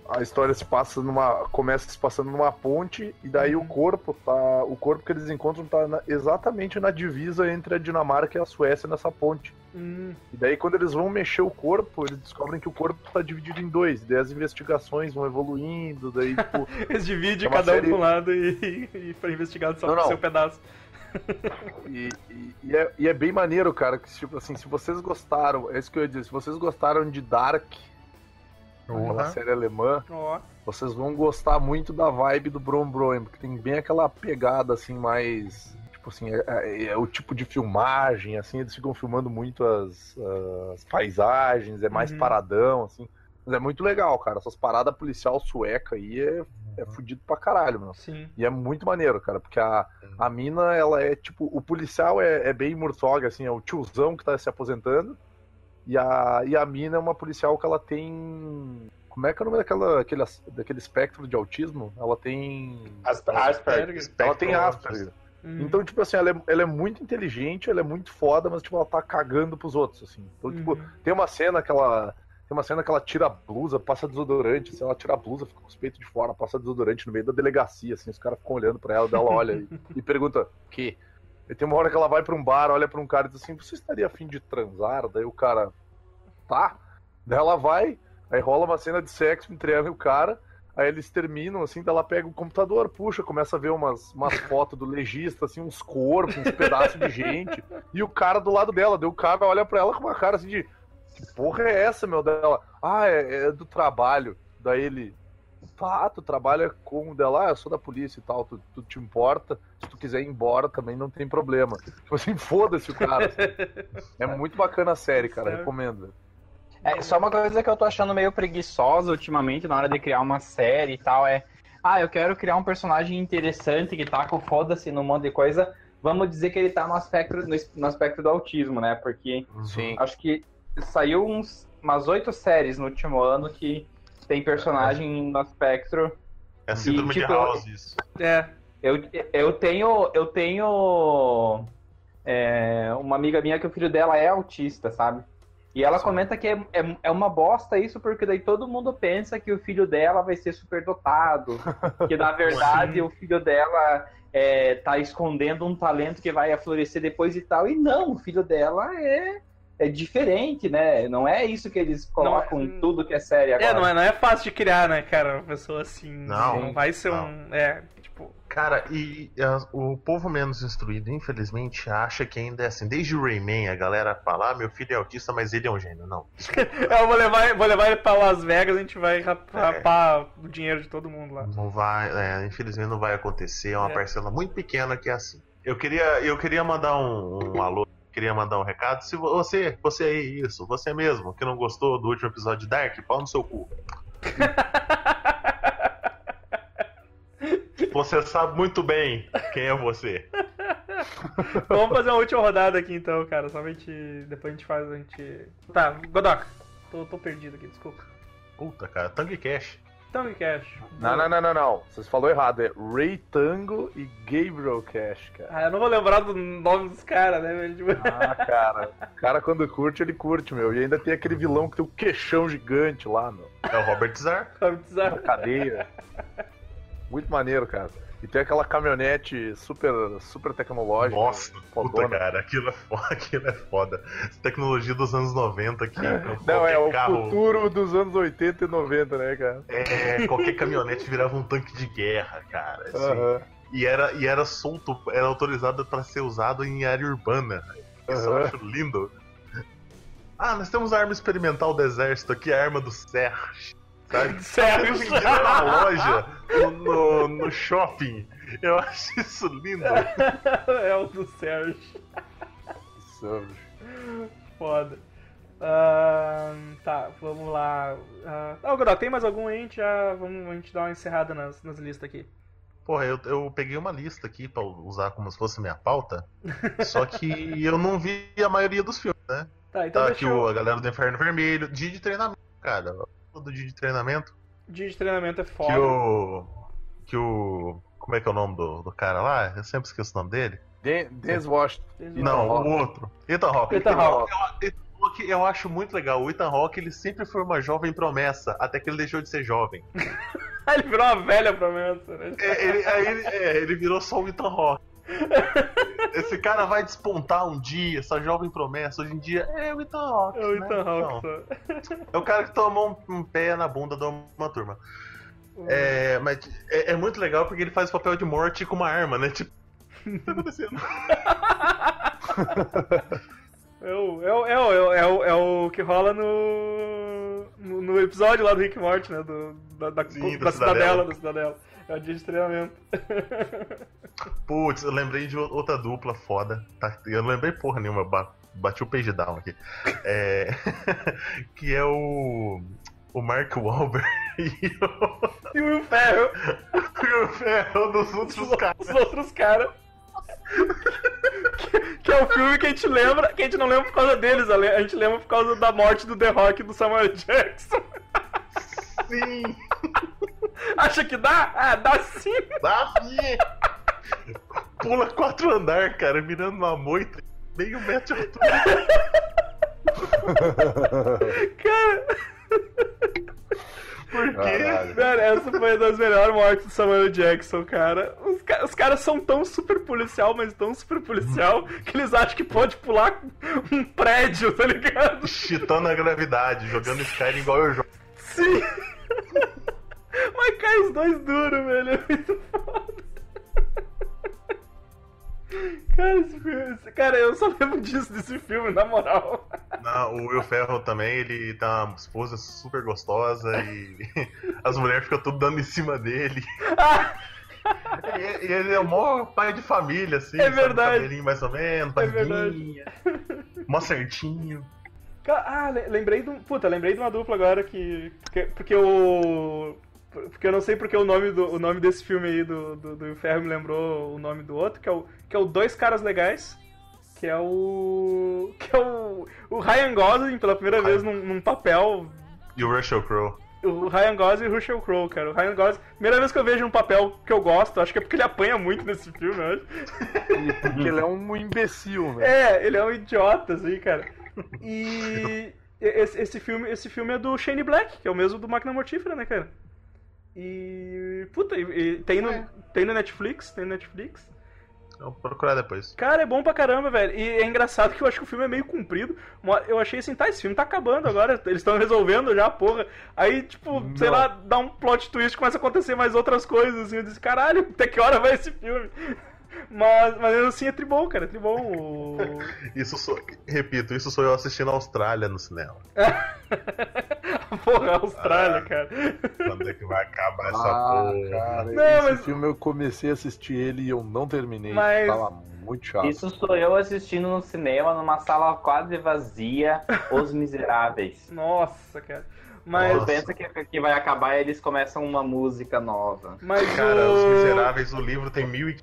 A história se passa numa. começa se passando numa ponte, e daí o corpo tá. O corpo que eles encontram tá na- exatamente na divisa entre a Dinamarca e a Suécia nessa ponte. Hum, E daí, quando eles vão mexer o corpo, eles descobrem que o corpo tá dividido em dois. Daí as investigações vão evoluindo, daí, tipo. eles dividem É cada um série- pra um lado e, e, pra investigar só não. seu pedaço. E, e- e é, e é bem maneiro, cara, que tipo assim, se vocês gostaram, é isso que eu ia dizer, se vocês gostaram de Dark, Porra. série alemã, vocês vão gostar muito da vibe do Brom Brom, porque tem bem aquela pegada assim mais. Tipo assim, é, é- é o tipo de filmagem, assim, eles ficam filmando muito as, as paisagens, é mais Uhum. paradão, assim. Mas é muito legal, cara. Essas paradas policial sueca aí é, é fudido pra caralho, meu. sim. E é muito maneiro, cara, porque a, a mina, ela é tipo. O policial é, é bem Murtog, assim, é o tiozão que tá se aposentando. E a, e a mina é uma policial que ela tem. Como é que é o nome daquela, aquele, daquele espectro de autismo? Ela tem. Asper- Asperger. Ela tem Asperger. Hum, Então, tipo assim, ela é, ela é muito inteligente, ela é muito foda, mas tipo, ela tá cagando pros outros, assim. Então, tipo, uhum. tem uma cena que ela. Tem uma cena que ela tira a blusa, passa desodorante, assim, ela tira a blusa, fica com os peitos de fora, passa desodorante no meio da delegacia, assim, os caras ficam olhando pra ela, daí ela olha e, e pergunta, o quê? E tem uma hora que ela vai pra um bar, olha pra um cara e diz assim, você estaria afim de transar? Daí o cara, tá. Daí ela vai, aí rola uma cena de sexo entre ela e o cara, aí eles terminam, assim, daí ela pega o computador, puxa, começa a ver umas, umas fotos do legista, assim, uns corpos, uns pedaços de gente, e o cara do lado dela, daí o cara olha pra ela com uma cara assim de que porra é essa, meu? Dela, ah, é, é do trabalho. Daí ele, tá, tu trabalha com dela, ah, eu sou da polícia e tal, tu, tu te importa, se tu quiser ir embora também não tem problema. Tipo assim, foda-se o cara. assim. É muito bacana a série, cara, recomendo. É, só uma coisa que eu tô achando meio preguiçosa ultimamente na hora de criar uma série e tal é. Ah, eu quero criar um personagem interessante que tá com foda-se num monte de coisa. Vamos dizer que ele tá no aspecto, no, aspecto do autismo, né? Porque Sim. acho que saiu uns, umas oito séries no último ano que tem personagem no espectro. É a síndrome E, tipo, de House, isso. É, Eu, eu tenho. Eu tenho. é, uma amiga minha que o filho dela é autista, sabe? E ela comenta que é, é, é uma bosta isso, porque daí todo mundo pensa que o filho dela vai ser superdotado. que na verdade o filho dela é, tá escondendo um talento que vai florescer depois e tal. E não, o filho dela é, é diferente, né? Não é isso que eles colocam Não é- em tudo que é série agora. é não, é, não é fácil de criar, né, cara? Uma pessoa assim. Não, Não vai ser não. um. É, tipo. Cara, e o povo menos instruído, infelizmente, acha que ainda é assim. Desde o Rayman, a galera fala, ah, meu filho é autista, mas ele é um gênio. Não. Eu vou levar, vou levar ele pra Las Vegas a gente vai rap- É. rapar o dinheiro de todo mundo lá. Não vai, é, infelizmente não vai acontecer. É uma É. parcela muito pequena que é assim. Eu queria, eu queria mandar um, um alô, queria mandar um recado. Se você, você aí, isso, você mesmo, que não gostou do último episódio de Dark, pau no seu cu. Você sabe muito bem quem é você. Vamos fazer uma última rodada aqui então, cara. Gente. Depois a gente faz. A gente. Tá, Godoka. Tô, tô perdido aqui, desculpa. Puta, cara, Tango Cash. Tango Cash. Não, não, não, não, não. Vocês falou errado. É Ray Tango e Gabriel Cash, cara. Ah, eu não vou lembrar do nome dos caras, né, velho? Tipo, Ah, cara. O cara, quando curte, ele curte, meu. E ainda tem aquele vilão que tem o queixão gigante lá, meu. É o Robert Zar. sabe Na bizarro. cadeia. Muito maneiro, cara. E tem aquela caminhonete super, super tecnológica. Nossa, puta, fodona. cara, aquilo é foda. Aquilo é foda. Tecnologia dos anos 90 aqui. Não, é o carro, futuro dos anos 80 e 90, né, cara? É, qualquer caminhonete virava um tanque de guerra, cara. assim. Aham. E, era, e era solto, era autorizado pra ser usado em área urbana. Isso eu Aham. acho lindo. Ah, nós temos a arma experimental do exército aqui, a arma do Serge. Sabe? Sério? Na loja, no, no, shopping. Eu acho isso lindo. é o do Sérgio. bicho. Foda. Ahn, tá, vamos lá. Ah, ah, Godot, tem mais algum aí? A gente já. Vamos a gente dar uma encerrada nas, nas listas aqui. Porra, eu, eu peguei uma lista aqui pra usar como se fosse minha pauta. só que eu não vi a maioria dos filmes, né? Tá, então Tá aqui eu... o, a galera do Inferno Vermelho. Dia de treinamento, cara. Do dia de treinamento. Dia de treinamento é Que foda. o. Que o. Como é que é o nome do, do cara lá? Eu sempre esqueço o nome dele. Washington. Ethan Não, o outro. Ethan Hawke. Ethan Hawke. Eu, Ethan Hawke eu acho muito legal. O Ethan Hawke ele sempre foi uma jovem promessa, até que ele deixou de ser jovem. Ele virou uma velha promessa, né? É, ele, aí ele, é, ele virou só o Ethan Hawke. Esse cara vai despontar um dia, essa jovem promessa. Hoje em dia é o Ethan Hawke. É o né? Ethan Hawke Então. É o cara que tomou um, um pé na bunda de uma turma. É, mas é, é muito legal porque ele faz o papel de morte com uma arma, né? Tipo, o que tá acontecendo? É o, é, o, é, o, é, o, é o que rola no, no, no episódio lá do Rick Morty, né? Do, da, da, Sim, da da cidadela, Cidadela. da cidadela. É o dia de treinamento. Putz, eu lembrei de outra dupla foda. Tá? Eu não lembrei porra nenhuma, ba- bati o page down aqui. É, que é o. O Mark Wahlberg e o, E o Will Ferrell, e o Ferro dos outros caras. os outros caras. que, que é o filme que a gente lembra, que a gente não lembra por causa deles, a le- a gente lembra por causa da morte do The Rock e do Samuel Jackson. Sim, Acha que dá? Ah, dá sim! dá sim. Pula quatro andar, cara, mirando uma moita. Meio metro de altura. Cara, Por quê? Caralho. Velho, essa foi uma das melhores mortes do Samuel Jackson, cara. Os, ca- os caras são tão super policial, mas tão super policial, que eles acham que pode pular um prédio, tá ligado? Chitando a gravidade, jogando Skyrim igual eu jogo. Sim! Mas cai os dois duros, velho. É muito foda. Cara, esse filme, cara, eu só lembro disso, desse filme, na moral. Não, o Will Ferrell também, ele tem uma esposa super gostosa e as mulheres ficam tudo dando em cima dele. E, e ele é o maior pai de família, assim. É verdade. Cabelinho mais ou menos, É barriguinha, mó certinho. Ah, le- lembrei de um. Puta, lembrei de uma dupla agora que. Porque, porque o. Porque eu não sei porque o nome, do, o nome desse filme aí do, do, do Ferro me lembrou o nome do outro, que é o, que é o Dois Caras Legais. Que é o. Que é o. O Ryan Gosling pela primeira vez num, num papel. E o Russell Crowe. O Ryan Gosling e o Russell Crowe, cara. O Ryan Gosling. Primeira vez que eu vejo um papel que eu gosto, acho que é porque ele apanha muito nesse filme, eu acho. E porque ele é um imbecil, né? É, ele é um idiota, assim, cara. E esse, esse filme, esse filme é do Shane Black, que é o mesmo do Máquina Mortífera, né, cara? E. Puta, e, e tem, no, É. tem no Netflix, tem no Netflix. Eu vou procurar depois. Cara, é bom pra caramba, velho. E é engraçado que eu acho que o filme é meio comprido. Eu achei assim, tá, esse filme tá acabando agora. Eles estão resolvendo já, porra. Aí, tipo, sei Não. lá, dá um plot twist, começa a acontecer mais outras coisas. Assim, eu disse, caralho, até que hora vai esse filme? Mas, mas mesmo assim é tribom, cara, é tribom. Isso sou, repito, isso sou eu assistindo a Austrália no cinema. porra, Austrália, Ah. cara. Quando é que vai acabar essa Ah, porra? cara, Não, esse mas- filme eu comecei a assistir ele e eu não terminei. Mas- Tava muito chato. Isso sou eu assistindo no cinema, numa sala quase vazia, Os Miseráveis. Nossa, cara. Mas, Nossa. pensa que, que vai acabar e eles começam uma música nova. mas Cara, o... Os Miseráveis, o livro tem mil e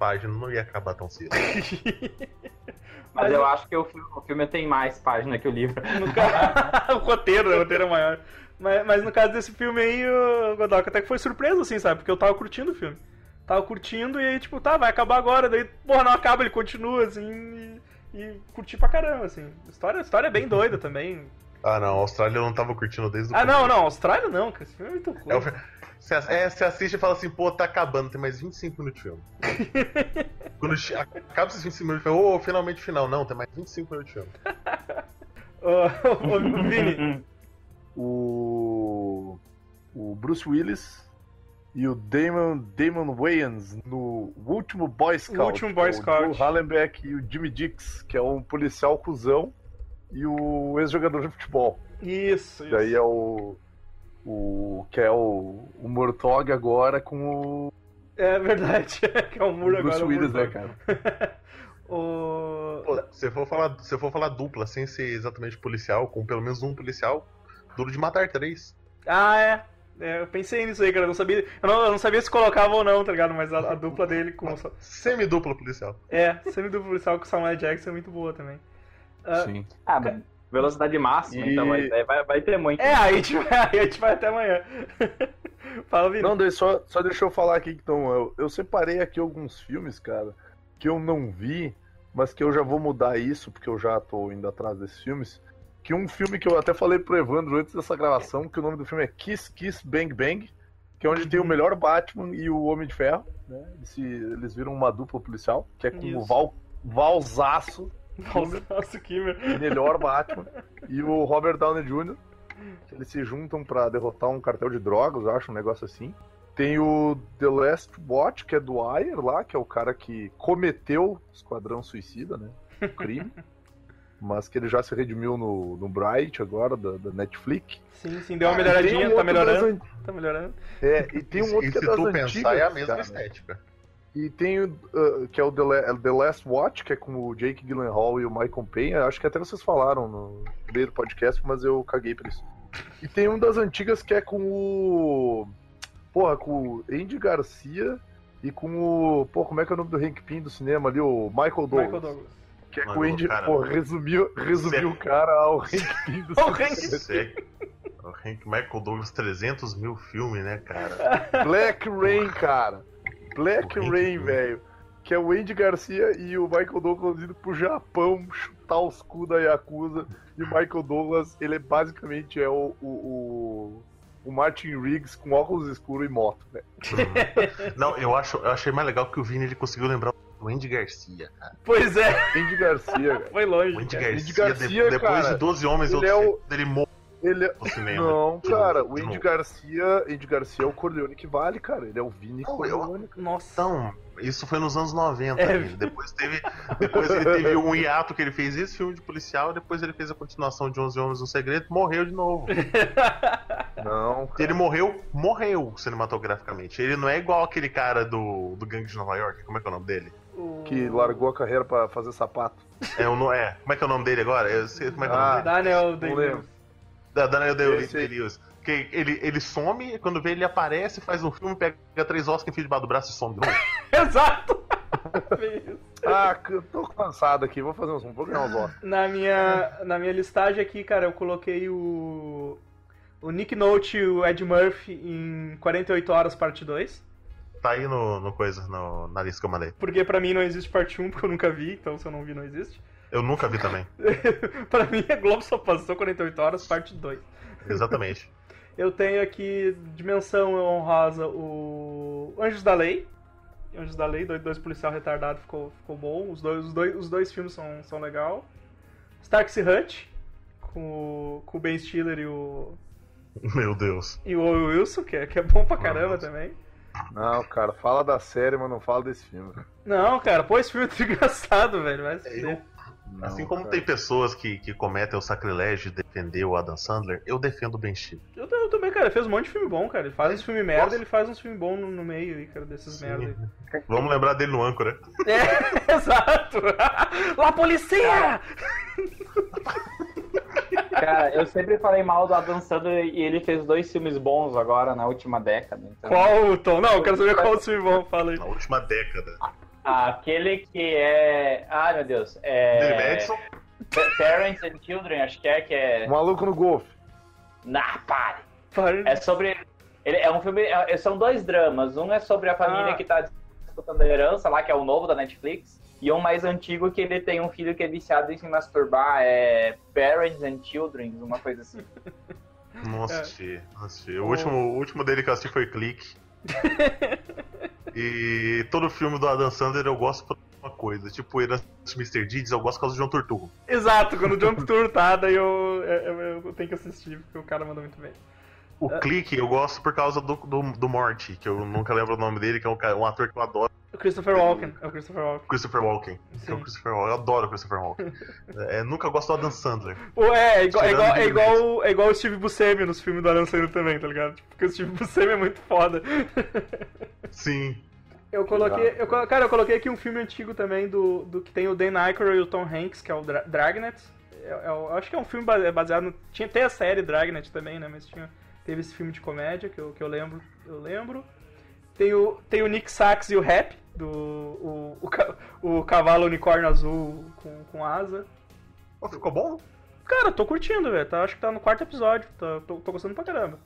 páginas, não ia acabar tão cedo. Mas, eu acho que o filme, o filme tem mais página que o livro. No ca... o roteiro, o roteiro é maior. Mas, mas no caso desse filme aí, o Godoka até que foi surpreso, assim, sabe? Porque eu tava curtindo o filme. Tava curtindo e aí, tipo, tá, vai acabar agora. Daí, porra, não acaba, ele continua, assim, e, e curti pra caramba, assim. A história, a história é bem doida também. Ah, não, a Austrália eu não tava curtindo desde o Ah, não, começo. não, Austrália não, cara. Esse filme é muito ruim. É, o Você é, você assiste e fala assim, pô, tá acabando, tem mais 25 minutos de filme. Quando acaba esses 25 minutos, eu falo, ô, finalmente final. Não, tem mais 25 minutos de filme. Ô, ô, Vini, O, o Bruce Willis e o Damon, Damon Wayans no último Boy Scout. Último Boy Scout. O Hallenbeck e o Jimmy Dix, que é um policial cuzão e o ex-jogador de futebol. isso, E aí isso. é o. O. Que é o, o Mortog agora com o, É verdade, que é o o muro agora. Bruce o Willis, muro né, cara? O... Pô, se for falar, se for falar dupla, sem ser exatamente policial, com pelo menos um policial, duro de matar três. Ah, é. É, eu pensei nisso aí, cara. Eu não sabia, eu não, eu não sabia se colocava ou não, tá ligado? Mas a, a dupla dele com. o- Semi-dupla policial. É, semi-dupla policial com o Samuel Jackson é muito boa também. Ah, Sim. Ah, mas velocidade máxima, E- então vai, vai, vai ter muito. É, aí a gente vai, aí a gente vai até amanhã. Fala, Vini. Não, só, só deixa eu falar aqui, então. Eu, eu separei aqui alguns filmes, cara, que eu não vi, mas que eu já vou mudar isso, porque eu já tô indo atrás desses filmes. Que um filme que eu até falei pro Evandro antes dessa gravação, que o nome do filme é Kiss Kiss Bang Bang, que é onde tem o melhor Batman e o Homem de Ferro, né? Eles, eles viram uma dupla policial, que é com o Isso. Val, Valzaço, Nossa, que meu. melhor Batman, e o Robert Downey Jr. Eles se juntam pra derrotar um cartel de drogas, eu acho, um negócio assim. Tem o The Last Watch, que é do Ayer lá, que é o cara que cometeu o Esquadrão Suicida, né? O crime. mas que ele já se redimiu no, no Bright agora, da, da Netflix. Sim, sim, deu uma Ah, e melhoradinha, um tá das melhorando. an- Tá melhorando. É, e tem um e outro que é se das tu antigas, pensar, é a mesma cara. estética. E tem o uh, que é o The, La- The Last Watch, que é com o Jake Gyllenhaal e o Michael Penha. Acho que até vocês falaram no meio do podcast, mas eu caguei por isso. E tem um das antigas que é com o. Porra, com o Andy Garcia e com o. Pô, como é que é o nome do Hank Pym do cinema ali? O Michael Douglas. Michael Douglas. Que é com o Mano, Andy. cara. Pô, resumiu, resumiu Sério? o cara ao Hank Pym do Hank cinema. Sério. O Hank Michael Douglas, 300 mil filmes, né, cara? Black Rain, cara. Black O Rain, Pym. velho. Que é o Andy Garcia e o Michael Douglas indo pro Japão chutar os cu da Yakuza. E o Michael Douglas, ele é basicamente é o, o, o, o Martin Riggs com óculos escuros e moto, né? Não, eu, acho, eu achei mais legal que o Vini ele conseguiu lembrar do Andy Garcia, cara. Pois é, Andy Garcia, cara. foi longe. O Andy cara. Garcia, Andy Garcia, de- depois cara, de 12 homens, ele eu é o- ele morreu Ele é... Não, cara, o Andy. Garcia, Andy Garcia é o Corleone que vale, cara. Ele é o Vini Não, eu- Corleone. cara. Nossa. Então, isso foi nos anos 90. É. Depois teve. Depois ele teve um hiato que ele fez esse filme de policial, depois ele fez a continuação de 11 Homens no Segredo, morreu de novo. Não, cara. Ele morreu, morreu cinematograficamente. Ele não é igual aquele cara do, do Gangue de Nova York, como é que é o nome dele? Que largou a carreira pra fazer sapato. É, o, no- é, como é que é o nome dele agora? Eu sei como é que é o Ah, nome dele. Daniel Não Day lembro. Da Daniel Esse aí. Day-Lewis. Que ele, ele some, e quando vê ele aparece, faz um filme, pega três Oscars, enfia debaixo do braço e some de novo. Exato! Ah, eu tô cansado aqui, vou fazer ganhar uns ossos. na, minha, na minha listagem aqui, cara, eu coloquei o. O Nick Note e o Ed Murphy em 48 horas, parte 2. Tá aí no, no coisa, no, na lista que eu mandei. Porque pra mim não existe parte 1, porque eu nunca vi, então se eu não vi, não existe. Eu nunca vi também. pra mim, a Globo só passou 48 horas, parte 2. Exatamente. Eu tenho aqui, dimensão honrosa, o Anjos da Lei. Anjos da Lei, dois, dois policial retardado, ficou, ficou bom. Os dois, os dois, os dois filmes são, são legal. Stark's Hutch, com, o- com o Ben Stiller e o, Meu Deus. e o Wilson, que é, que é bom pra caramba também. Não, cara, fala da série, mas não fala desse filme. Não, cara, pô, esse filme é engraçado, velho. Vai se Eu-. Não, assim como cara. tem pessoas que, que cometem o sacrilégio de defender o Adam Sandler, eu defendo o Ben Stiller. Eu, eu também, cara, ele fez um monte de filme bom, cara. Ele faz uns filmes merda, Nossa. ele faz uns filmes bons no, no meio aí, cara, desses Sim. merda aí. Vamos lembrar dele no âncora. É, exato! La policia! Cara, eu sempre falei mal do Adam Sandler e ele fez dois filmes bons agora na última década. então- Qual o tom? Não, eu quero saber qual o filme bom, fala aí. Na última década. Aquele que é. Ai meu Deus. É. Madison? Pa- Parents and Children, acho que é, que é. Maluco no golfe. Nah, pare! Para- É sobre. Ele é um filme. é- são dois dramas. Um é sobre a família Ah. que tá disputando a herança lá, que é o novo da Netflix. E um mais antigo que ele tem um filho que é viciado em se masturbar. É Parents and Children, uma coisa assim. Não É. assisti. O, O- último, o último dele que eu assisti foi Clique. e todo filme do Adam Sandler eu gosto por uma coisa. Tipo, ele assiste Mr. Deeds, eu gosto por causa do João Turturro. Exato, quando o John Turturro tá, daí eu, eu, eu tenho que assistir, porque o cara manda muito bem. O Clique eu gosto por causa do, do, do Morty, que eu nunca lembro o nome dele, que é um, um ator que eu adoro, O Christopher Walken, é o Christopher Walken. Christopher Walken. É o. Christopher Walken. Eu adoro o Christopher Walken. É, nunca gosto do Adam Sandler. Pô, é, é igual, é, igual, é, igual, é igual o Steve Buscemi nos filmes do Adam Sandler também, tá ligado? Tipo, Porque o Steve Buscemi é muito foda. Sim. Eu coloquei. Eu, cara, eu coloquei aqui um filme antigo também do, do que tem o Dan Aykroyd e o Tom Hanks, que é o Dra Dragnet. Eu, eu acho que é um filme base- baseado no. Tinha até a série Dragnet também, né? Mas tinha, teve esse filme de comédia que eu, que eu lembro. Eu lembro. Tem o, tem o Nick Sachs e o Rap, do. O, o, o cavalo unicórnio azul com, com asa. Pô, ficou bom? Cara, tô curtindo, velho. Tá, acho que tá no quarto episódio. Tá, tô, tô gostando pra caramba.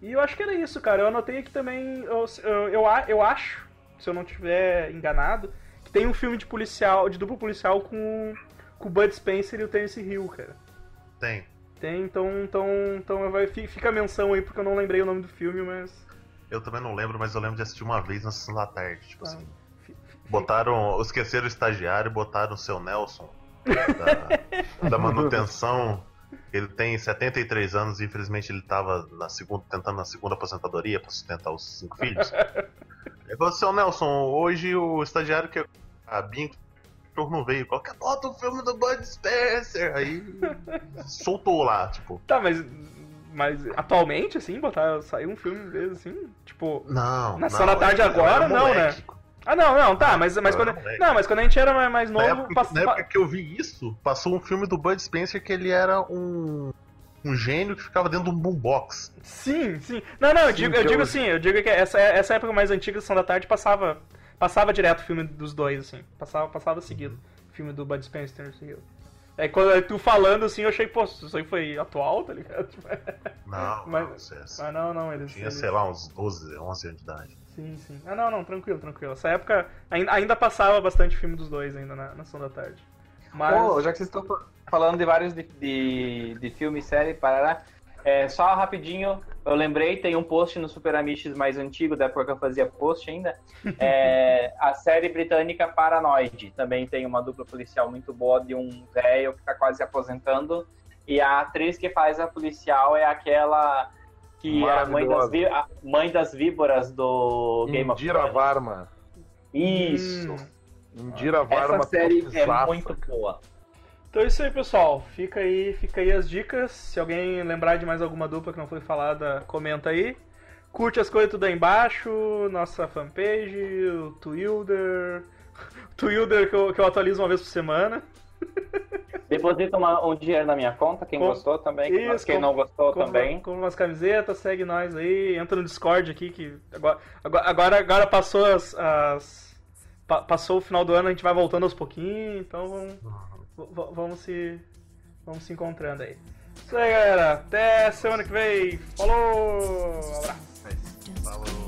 E eu acho que era isso, cara. Eu anotei aqui também. Eu, eu, eu, acho, se eu não tiver enganado, que tem um filme de policial, de duplo policial com, com o Bud Spencer e o Terence Hill, cara. Tem. Tem, então, então, então vai, fi- fica a menção aí, porque eu não lembrei o nome do filme, mas. Eu também não lembro, mas eu lembro de assistir uma vez na sessão da tarde. Tipo Ah, assim. Botaram. Esqueceram o estagiário e botaram o seu Nelson da, da manutenção. Ele tem 73 anos e infelizmente ele tava na segunda, tentando na segunda aposentadoria pra sustentar os cinco filhos. Ele falou, seu Nelson, hoje o estagiário que a Bim não veio. Qualquer bota o filme do Bud Spencer. Aí soltou lá, tipo. Tá, mas. Mas atualmente, assim, botar. Saiu um filme desse, assim? Tipo. Não. Na sessão da tarde agora, não, né? Ah, não, não, tá, mas, mas eu quando. moleque. Não, mas quando a gente era mais, mais Na novo. época, na época que eu vi isso, passou um filme do Bud Spencer que ele era um, um gênio que ficava dentro de um boombox. Sim, sim. Não, não, eu Sim, digo, eu digo eu- assim, eu digo que essa, essa época mais antiga, Sessão da Tarde, passava, passava direto o filme dos dois, assim. Passava, passava seguido. O filme do Bud Spencer e Hill. É quando tu falando assim, eu achei, pô, isso aí foi atual, tá ligado? Não, Mas- não, é- Mas não, não, eles. tinha, eles- sei lá, uns 12, 11 anos de idade. Sim, sim. Ah, não, não, tranquilo, tranquilo. Essa época ainda, ainda passava bastante filme dos dois ainda na, na Sessão da Tarde. Mas. Pô, já que vocês estão fa- falando de vários de, de, de filme, série, parará, é, só rapidinho, eu lembrei, tem um post no Super Amiches mais antigo, da época que eu fazia post ainda, é, a série britânica Paranoid, também tem uma dupla policial muito boa de um velho que tá quase se aposentando, e a atriz que faz a policial é aquela que era mãe das, a mãe das víboras do Game of Indira Thrones. Varma. Isso! Hum. Indira Varma. Essa série é muito boa. Então é isso aí, pessoal. Fica aí, fica aí as dicas. Se alguém lembrar de mais alguma dupla que não foi falada, comenta aí. Curte as coisas tudo aí embaixo, nossa fanpage, o Twilder. O Twilder que eu, que eu atualizo uma vez por semana. Deposita uma- um dinheiro na minha conta, quem Com- gostou também, quem- Isso, quem com- não gostou Compra, também. compra umas camisetas, segue nós aí, entra no Discord aqui, que agora, agora, agora, passou as, as- pa- passou o final do ano, a gente vai voltando aos pouquinhos, então vamos, vamos se. Vamos se encontrando aí. Isso aí, galera. Até semana que vem. Falou! Um abraço. É Falou.